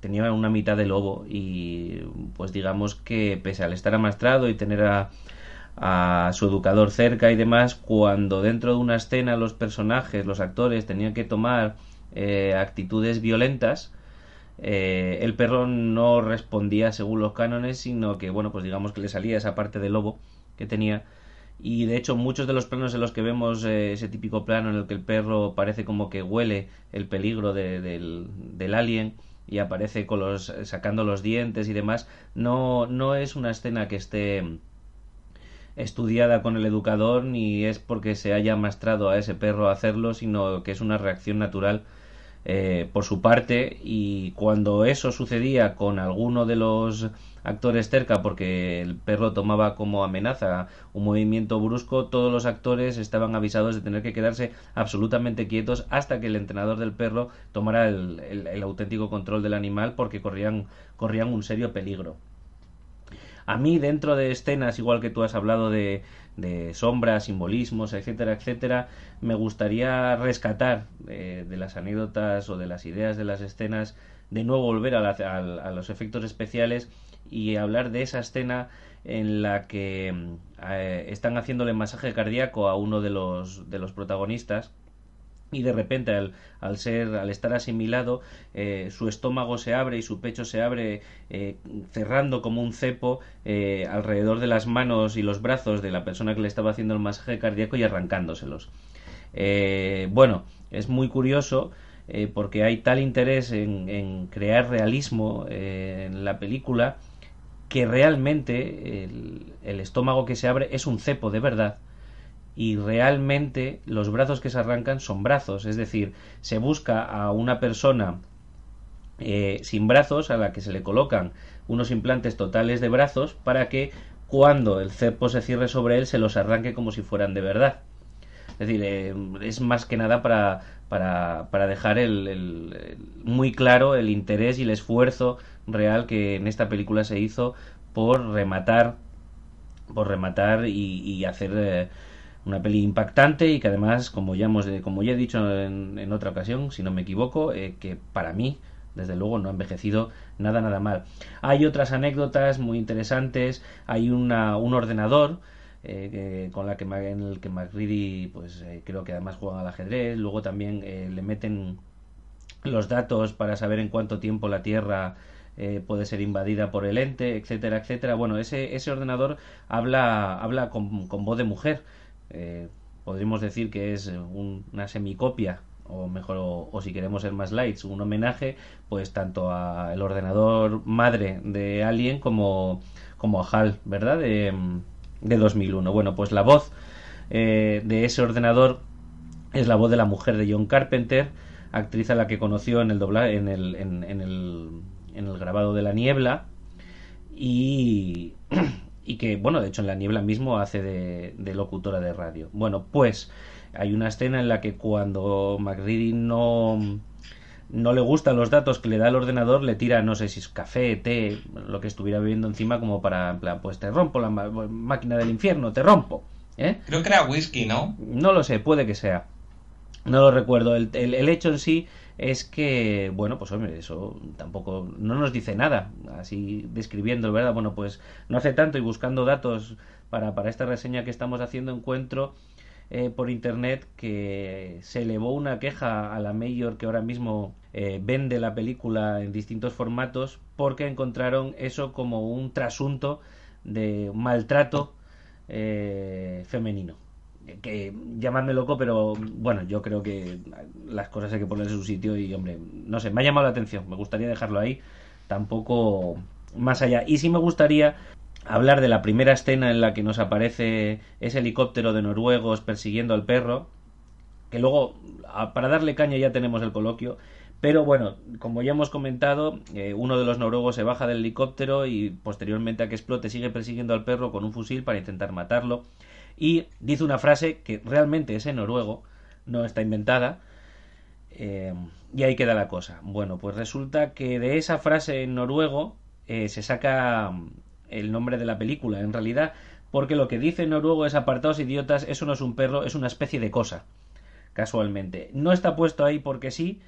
tenía una mitad de lobo y pues digamos que pese al estar amaestrado y tener a, a su educador cerca y demás, cuando dentro de una escena los personajes, los actores tenían que tomar eh, actitudes violentas, eh, el perro no respondía según los cánones, sino que, bueno, pues digamos que le salía esa parte de lobo que tenía y de hecho muchos de los planos en los que vemos eh, ese típico plano en el que el perro parece como que huele el peligro del, del, alien y aparece con los sacando los dientes y demás, no, no es una escena que esté estudiada con el educador ni es porque se haya maestrado a ese perro a hacerlo, sino que es una reacción natural eh, por su parte. Y cuando eso sucedía con alguno de los actores cerca porque el perro tomaba como amenaza un movimiento brusco, todos los actores estaban avisados de tener que quedarse absolutamente quietos hasta que el entrenador del perro tomara el, el auténtico control del animal porque corrían, corrían un serio peligro. A mí, dentro de escenas, igual que tú has hablado de, sombras, simbolismos, etcétera, etcétera, me gustaría rescatar eh, de las anécdotas o de las ideas de las escenas, de nuevo volver a, a, los efectos especiales y hablar de esa escena en la que eh, están haciéndole masaje cardíaco a uno de los, de los protagonistas y de repente al, al, ser al estar asimilado eh, su estómago se abre y su pecho se abre eh, cerrando como un cepo alrededor de las manos y los brazos de la persona que le estaba haciendo el masaje cardíaco y arrancándoselos. Bueno es muy curioso porque hay tal interés en crear realismo en la película que realmente el, estómago que se abre es un cepo de verdad y realmente los brazos que se arrancan son brazos, es decir, se busca a una persona eh, sin brazos a la que se le colocan unos implantes totales de brazos para que cuando el cepo se cierre sobre él se los arranque como si fueran de verdad. Es decir, eh, es más que nada para, para, para dejar el, muy claro el interés y el esfuerzo real que en esta película se hizo por rematar por rematar y, hacer eh, una peli impactante y que además, como ya, hemos, como ya he dicho en, otra ocasión, si no me equivoco, eh, que para mí, desde luego, no ha envejecido nada, nada mal. Hay otras anécdotas muy interesantes. Hay una, un ordenador eh, con la que en el que McReady, pues creo que además juega al ajedrez. Luego también le meten los datos para saber en cuánto tiempo la Tierra puede ser invadida por el ente, etcétera, etcétera. Bueno, ese, ese ordenador habla, habla con, con voz de mujer. Eh, podríamos decir que es una semicopia o mejor o, si queremos ser más lights un homenaje pues tanto al ordenador madre de Alien como, como a HAL verdad de, de 2001 bueno pues la voz eh, de ese ordenador es la voz de la mujer de John Carpenter actriz a la que conoció en el dobla en el, en el en el grabado de la niebla y y que, bueno, de hecho en la niebla mismo hace de, locutora de radio. Bueno, pues hay una escena en la que cuando McReady no, no le gustan los datos que le da el ordenador, le tira, no sé si es café, té, lo que estuviera bebiendo encima como para, en plan, pues te rompo la máquina del infierno, te rompo. ¿eh? Creo que era whisky, ¿no? No lo sé, puede que sea. No lo recuerdo. El, el, hecho en sí es que, bueno, pues hombre, eso tampoco no nos dice nada, así describiendo, ¿verdad? Bueno, pues no hace tanto y buscando datos para, para esta reseña que estamos haciendo encuentro eh, por internet que se elevó una queja a la mayor que ahora mismo eh, vende la película en distintos formatos porque encontraron eso como un trasunto de maltrato eh, femenino que llamadme loco, pero bueno, yo creo que las cosas hay que ponerse en su sitio y, hombre, no sé, me ha llamado la atención, me gustaría dejarlo ahí, tampoco más allá. Y sí me gustaría hablar de la primera escena en la que nos aparece ese helicóptero de noruegos persiguiendo al perro, que luego, para darle caña ya tenemos el coloquio, pero bueno, como ya hemos comentado, eh, uno de los noruegos se baja del helicóptero y posteriormente a que explote sigue persiguiendo al perro con un fusil para intentar matarlo y dice una frase que realmente es en noruego, no está inventada, eh, y ahí queda la cosa. Bueno, pues resulta que de esa frase en noruego eh, se saca mm, el nombre de la película, en realidad, porque lo que dice en noruego es apartados idiotas, eso no es un perro, es una especie de cosa, casualmente. No está puesto ahí porque sí,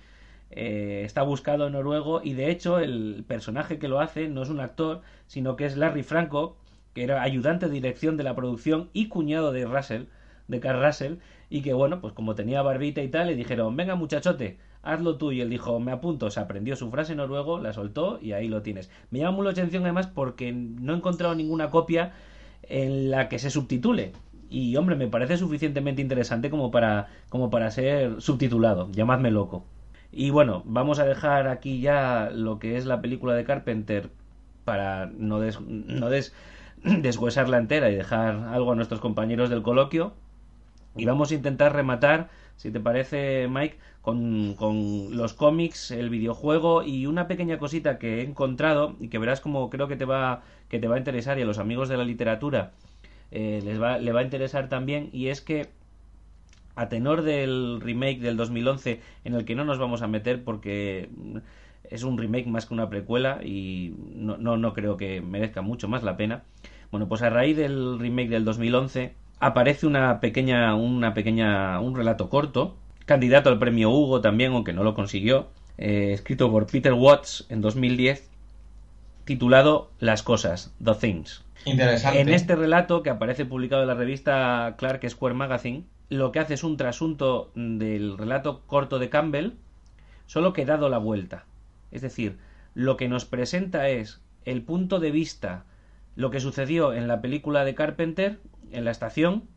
eh, está buscado en noruego y de hecho el personaje que lo hace no es un actor, sino que es Larry Franco, que era ayudante de dirección de la producción y cuñado de Russell, de Carl Russell, y que bueno, pues como tenía barbita y tal, le dijeron, venga muchachote, hazlo tú, y él dijo, me apunto, se aprendió su frase noruego, la soltó y ahí lo tienes. Me llama mucho la atención además porque no he encontrado ninguna copia en la que se subtitule. Y hombre, me parece suficientemente interesante como para, como para ser subtitulado, llamadme loco. Y bueno, vamos a dejar aquí ya lo que es la película de Carpenter para no, des, no des, deshuesarla entera y dejar algo a nuestros compañeros del coloquio. Y vamos a intentar rematar, si te parece, Mike, con, con, los cómics, el videojuego y una pequeña cosita que he encontrado y que verás como creo que te va, que te va a interesar y a los amigos de la literatura eh, les va, le va a interesar también y es que a tenor del remake del 2011 en el que no nos vamos a meter porque es un remake más que una precuela y no, no, no creo que merezca mucho más la pena. Bueno, pues a raíz del remake del 2011 aparece una pequeña, una pequeña, un relato corto, candidato al premio Hugo también, aunque no lo consiguió, eh, escrito por Peter Watts en 2010, titulado Las cosas, The Things. Interesante. En este relato que aparece publicado en la revista Clark Square Magazine, lo que hace es un trasunto del relato corto de Campbell, solo que dado la vuelta. Es decir, lo que nos presenta es el punto de vista, lo que sucedió en la película de Carpenter, en la estación,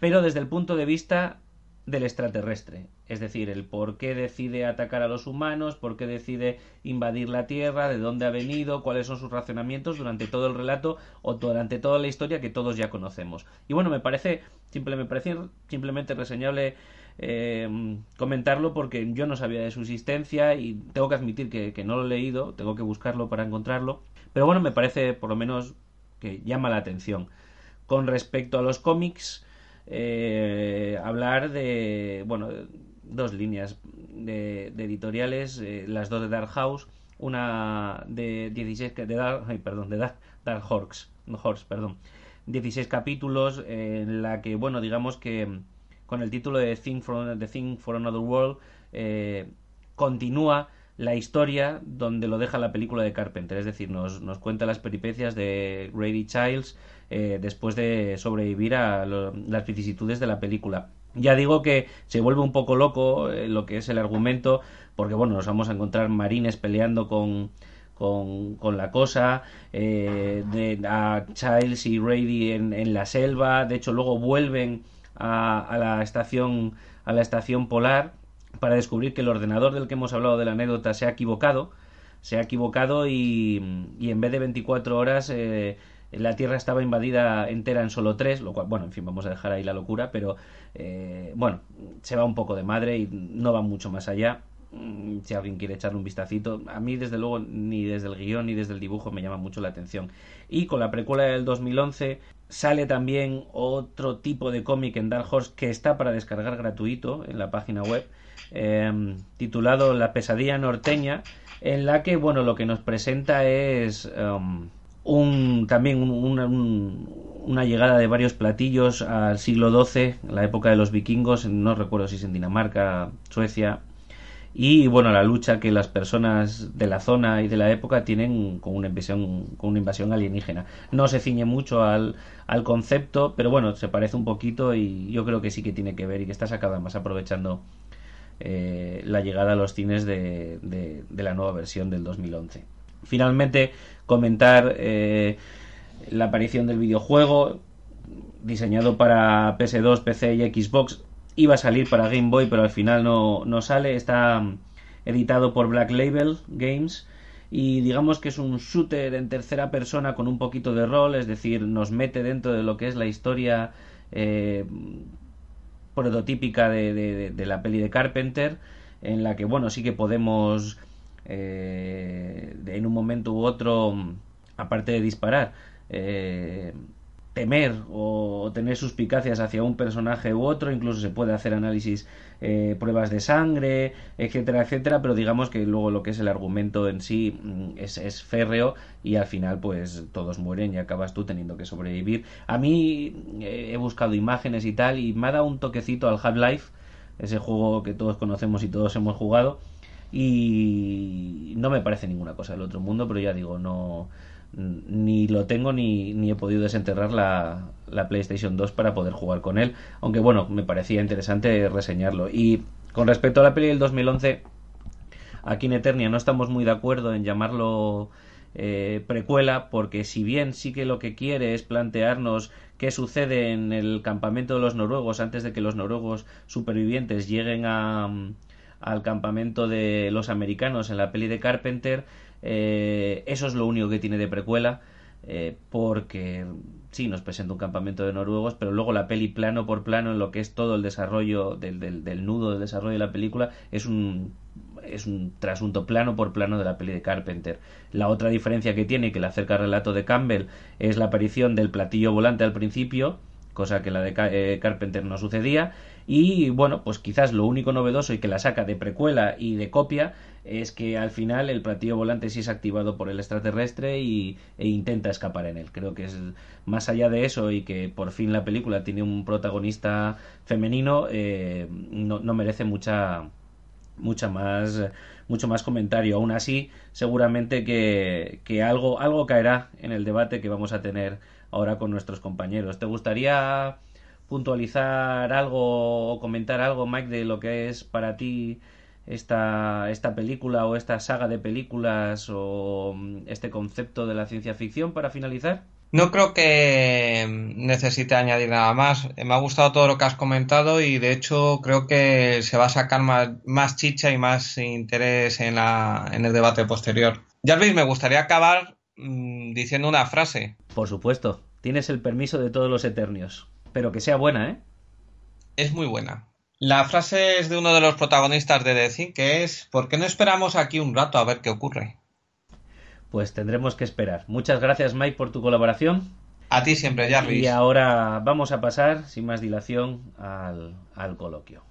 pero desde el punto de vista del extraterrestre. Es decir, el por qué decide atacar a los humanos, por qué decide invadir la Tierra, de dónde ha venido, cuáles son sus razonamientos durante todo el relato o durante toda la historia que todos ya conocemos. Y bueno, me parece, simple, me parece simplemente reseñable eh, comentarlo porque yo no sabía de su existencia y tengo que admitir que, no lo he leído, tengo que buscarlo para encontrarlo. Pero bueno, me parece por lo menos que llama la atención. Con respecto a los cómics, eh, hablar de, bueno, dos líneas de, de editoriales, eh, las dos de Dark House, una de 16, de Dark, perdón, de Dark, Dark perdón, 16 capítulos en la que, bueno, digamos que con el título de Thing for, The Thing for Another World eh, continúa la historia donde lo deja la película de Carpenter, es decir, nos, nos cuenta las peripecias de Grady Childs eh, después de sobrevivir a las vicisitudes de la película. Ya digo que se vuelve un poco loco eh, lo que es el argumento, porque bueno, nos vamos a encontrar marines peleando con, con, con la cosa, eh, de, a Childs y Grady en, en, la selva, de hecho luego vuelven a, a la estación a la estación polar para descubrir que el ordenador del que hemos hablado de la anécdota se ha equivocado, se ha equivocado y, y en vez de 24 horas eh, la Tierra estaba invadida entera en solo tres, lo cual, bueno, en fin, vamos a dejar ahí la locura, pero eh, bueno, se va un poco de madre y no va mucho más allá. Mm, si alguien quiere echarle un vistacito, a mí desde luego ni desde el guion ni desde el dibujo me llama mucho la atención. Y con la precuela del 2011 sale también otro tipo de cómic en Dark Horse que está para descargar gratuito en la página web, eh, titulado La pesadilla norteña, en la que, bueno, lo que nos presenta es... Um, un, también un, una, llegada de varios platillos al siglo XII, la época de los vikingos, no recuerdo si es en Dinamarca, Suecia, y bueno, la lucha que las personas de la zona y de la época tienen con una invasión, con una invasión alienígena. No se ciñe mucho al, al concepto, pero bueno, se parece un poquito y yo creo que sí que tiene que ver y que está sacada más aprovechando eh, la llegada a los cines de, de, de la nueva versión del 2011. Finalmente, comentar eh, la aparición del videojuego diseñado para PS2, PC y Xbox. Iba a salir para Game Boy, pero al final no, no sale. Está mm, editado por Black Label Games y digamos que es un shooter en tercera persona con un poquito de rol, es decir, nos mete dentro de lo que es la historia eh, prototípica de, de, la peli de Carpenter, en la que, bueno, sí que podemos eh, en un momento u otro, aparte de disparar, eh, temer o tener suspicacias hacia un personaje u otro, incluso se puede hacer análisis, eh, pruebas de sangre, etcétera, etcétera, pero digamos que luego lo que es el argumento en sí mm, es, es, férreo y al final pues todos mueren y acabas tú teniendo que sobrevivir. A mí eh, he buscado imágenes y tal y me ha dado un toquecito al Half-Life, ese juego que todos conocemos y todos hemos jugado y no me parece ninguna cosa del otro mundo, pero ya digo, no ni lo tengo ni, ni he podido desenterrar la, la, PlayStation 2 para poder jugar con él, aunque bueno, me parecía interesante reseñarlo. Y con respecto a la peli del 2011, aquí en Eternia no estamos muy de acuerdo en llamarlo eh, precuela, porque si bien sí que lo que quiere es plantearnos qué sucede en el campamento de los noruegos antes de que los noruegos supervivientes lleguen a al campamento de los americanos en la peli de Carpenter. Eh, eso es lo único que tiene de precuela. Eh, porque sí, nos presenta un campamento de noruegos, pero luego la peli plano por plano, en lo que es todo el desarrollo del, nudo del desarrollo de la película, es un, es un trasunto plano por plano de la peli de Carpenter. La otra diferencia que tiene, que le acerca al relato de Campbell, es la aparición del platillo volante al principio, cosa que la de eh, Carpenter no sucedía, y bueno, pues quizás lo único novedoso y que la saca de precuela y de copia es que al final el platillo volante sí es activado por el extraterrestre y, e intenta escapar en él. Creo que es más allá de eso y que por fin la película tiene un protagonista femenino, eh, no, no merece mucha mucha más mucho más comentario aún así seguramente que, que, algo algo caerá en el debate que vamos a tener ahora con nuestros compañeros te gustaría puntualizar algo o comentar algo, Mike, de lo que es para ti esta, esta película o esta saga de películas o mm, este concepto de la ciencia ficción para finalizar? No creo que necesite añadir nada más. Me ha gustado todo lo que has comentado y de hecho creo que se va a sacar más, chicha y más interés en, la, en el debate posterior. Jarvis, me gustaría acabar mm, diciendo una frase. Por supuesto, tienes el permiso de todos los eternios. Pero que sea buena, ¿eh? Es muy buena. La frase es de uno de los protagonistas de The que es ¿Por qué no esperamos aquí un rato a ver qué ocurre? Pues tendremos que esperar. Muchas gracias, Mike, por tu colaboración. A ti siempre, Jarvis. Y ahora vamos a pasar, sin más dilación, al, al coloquio.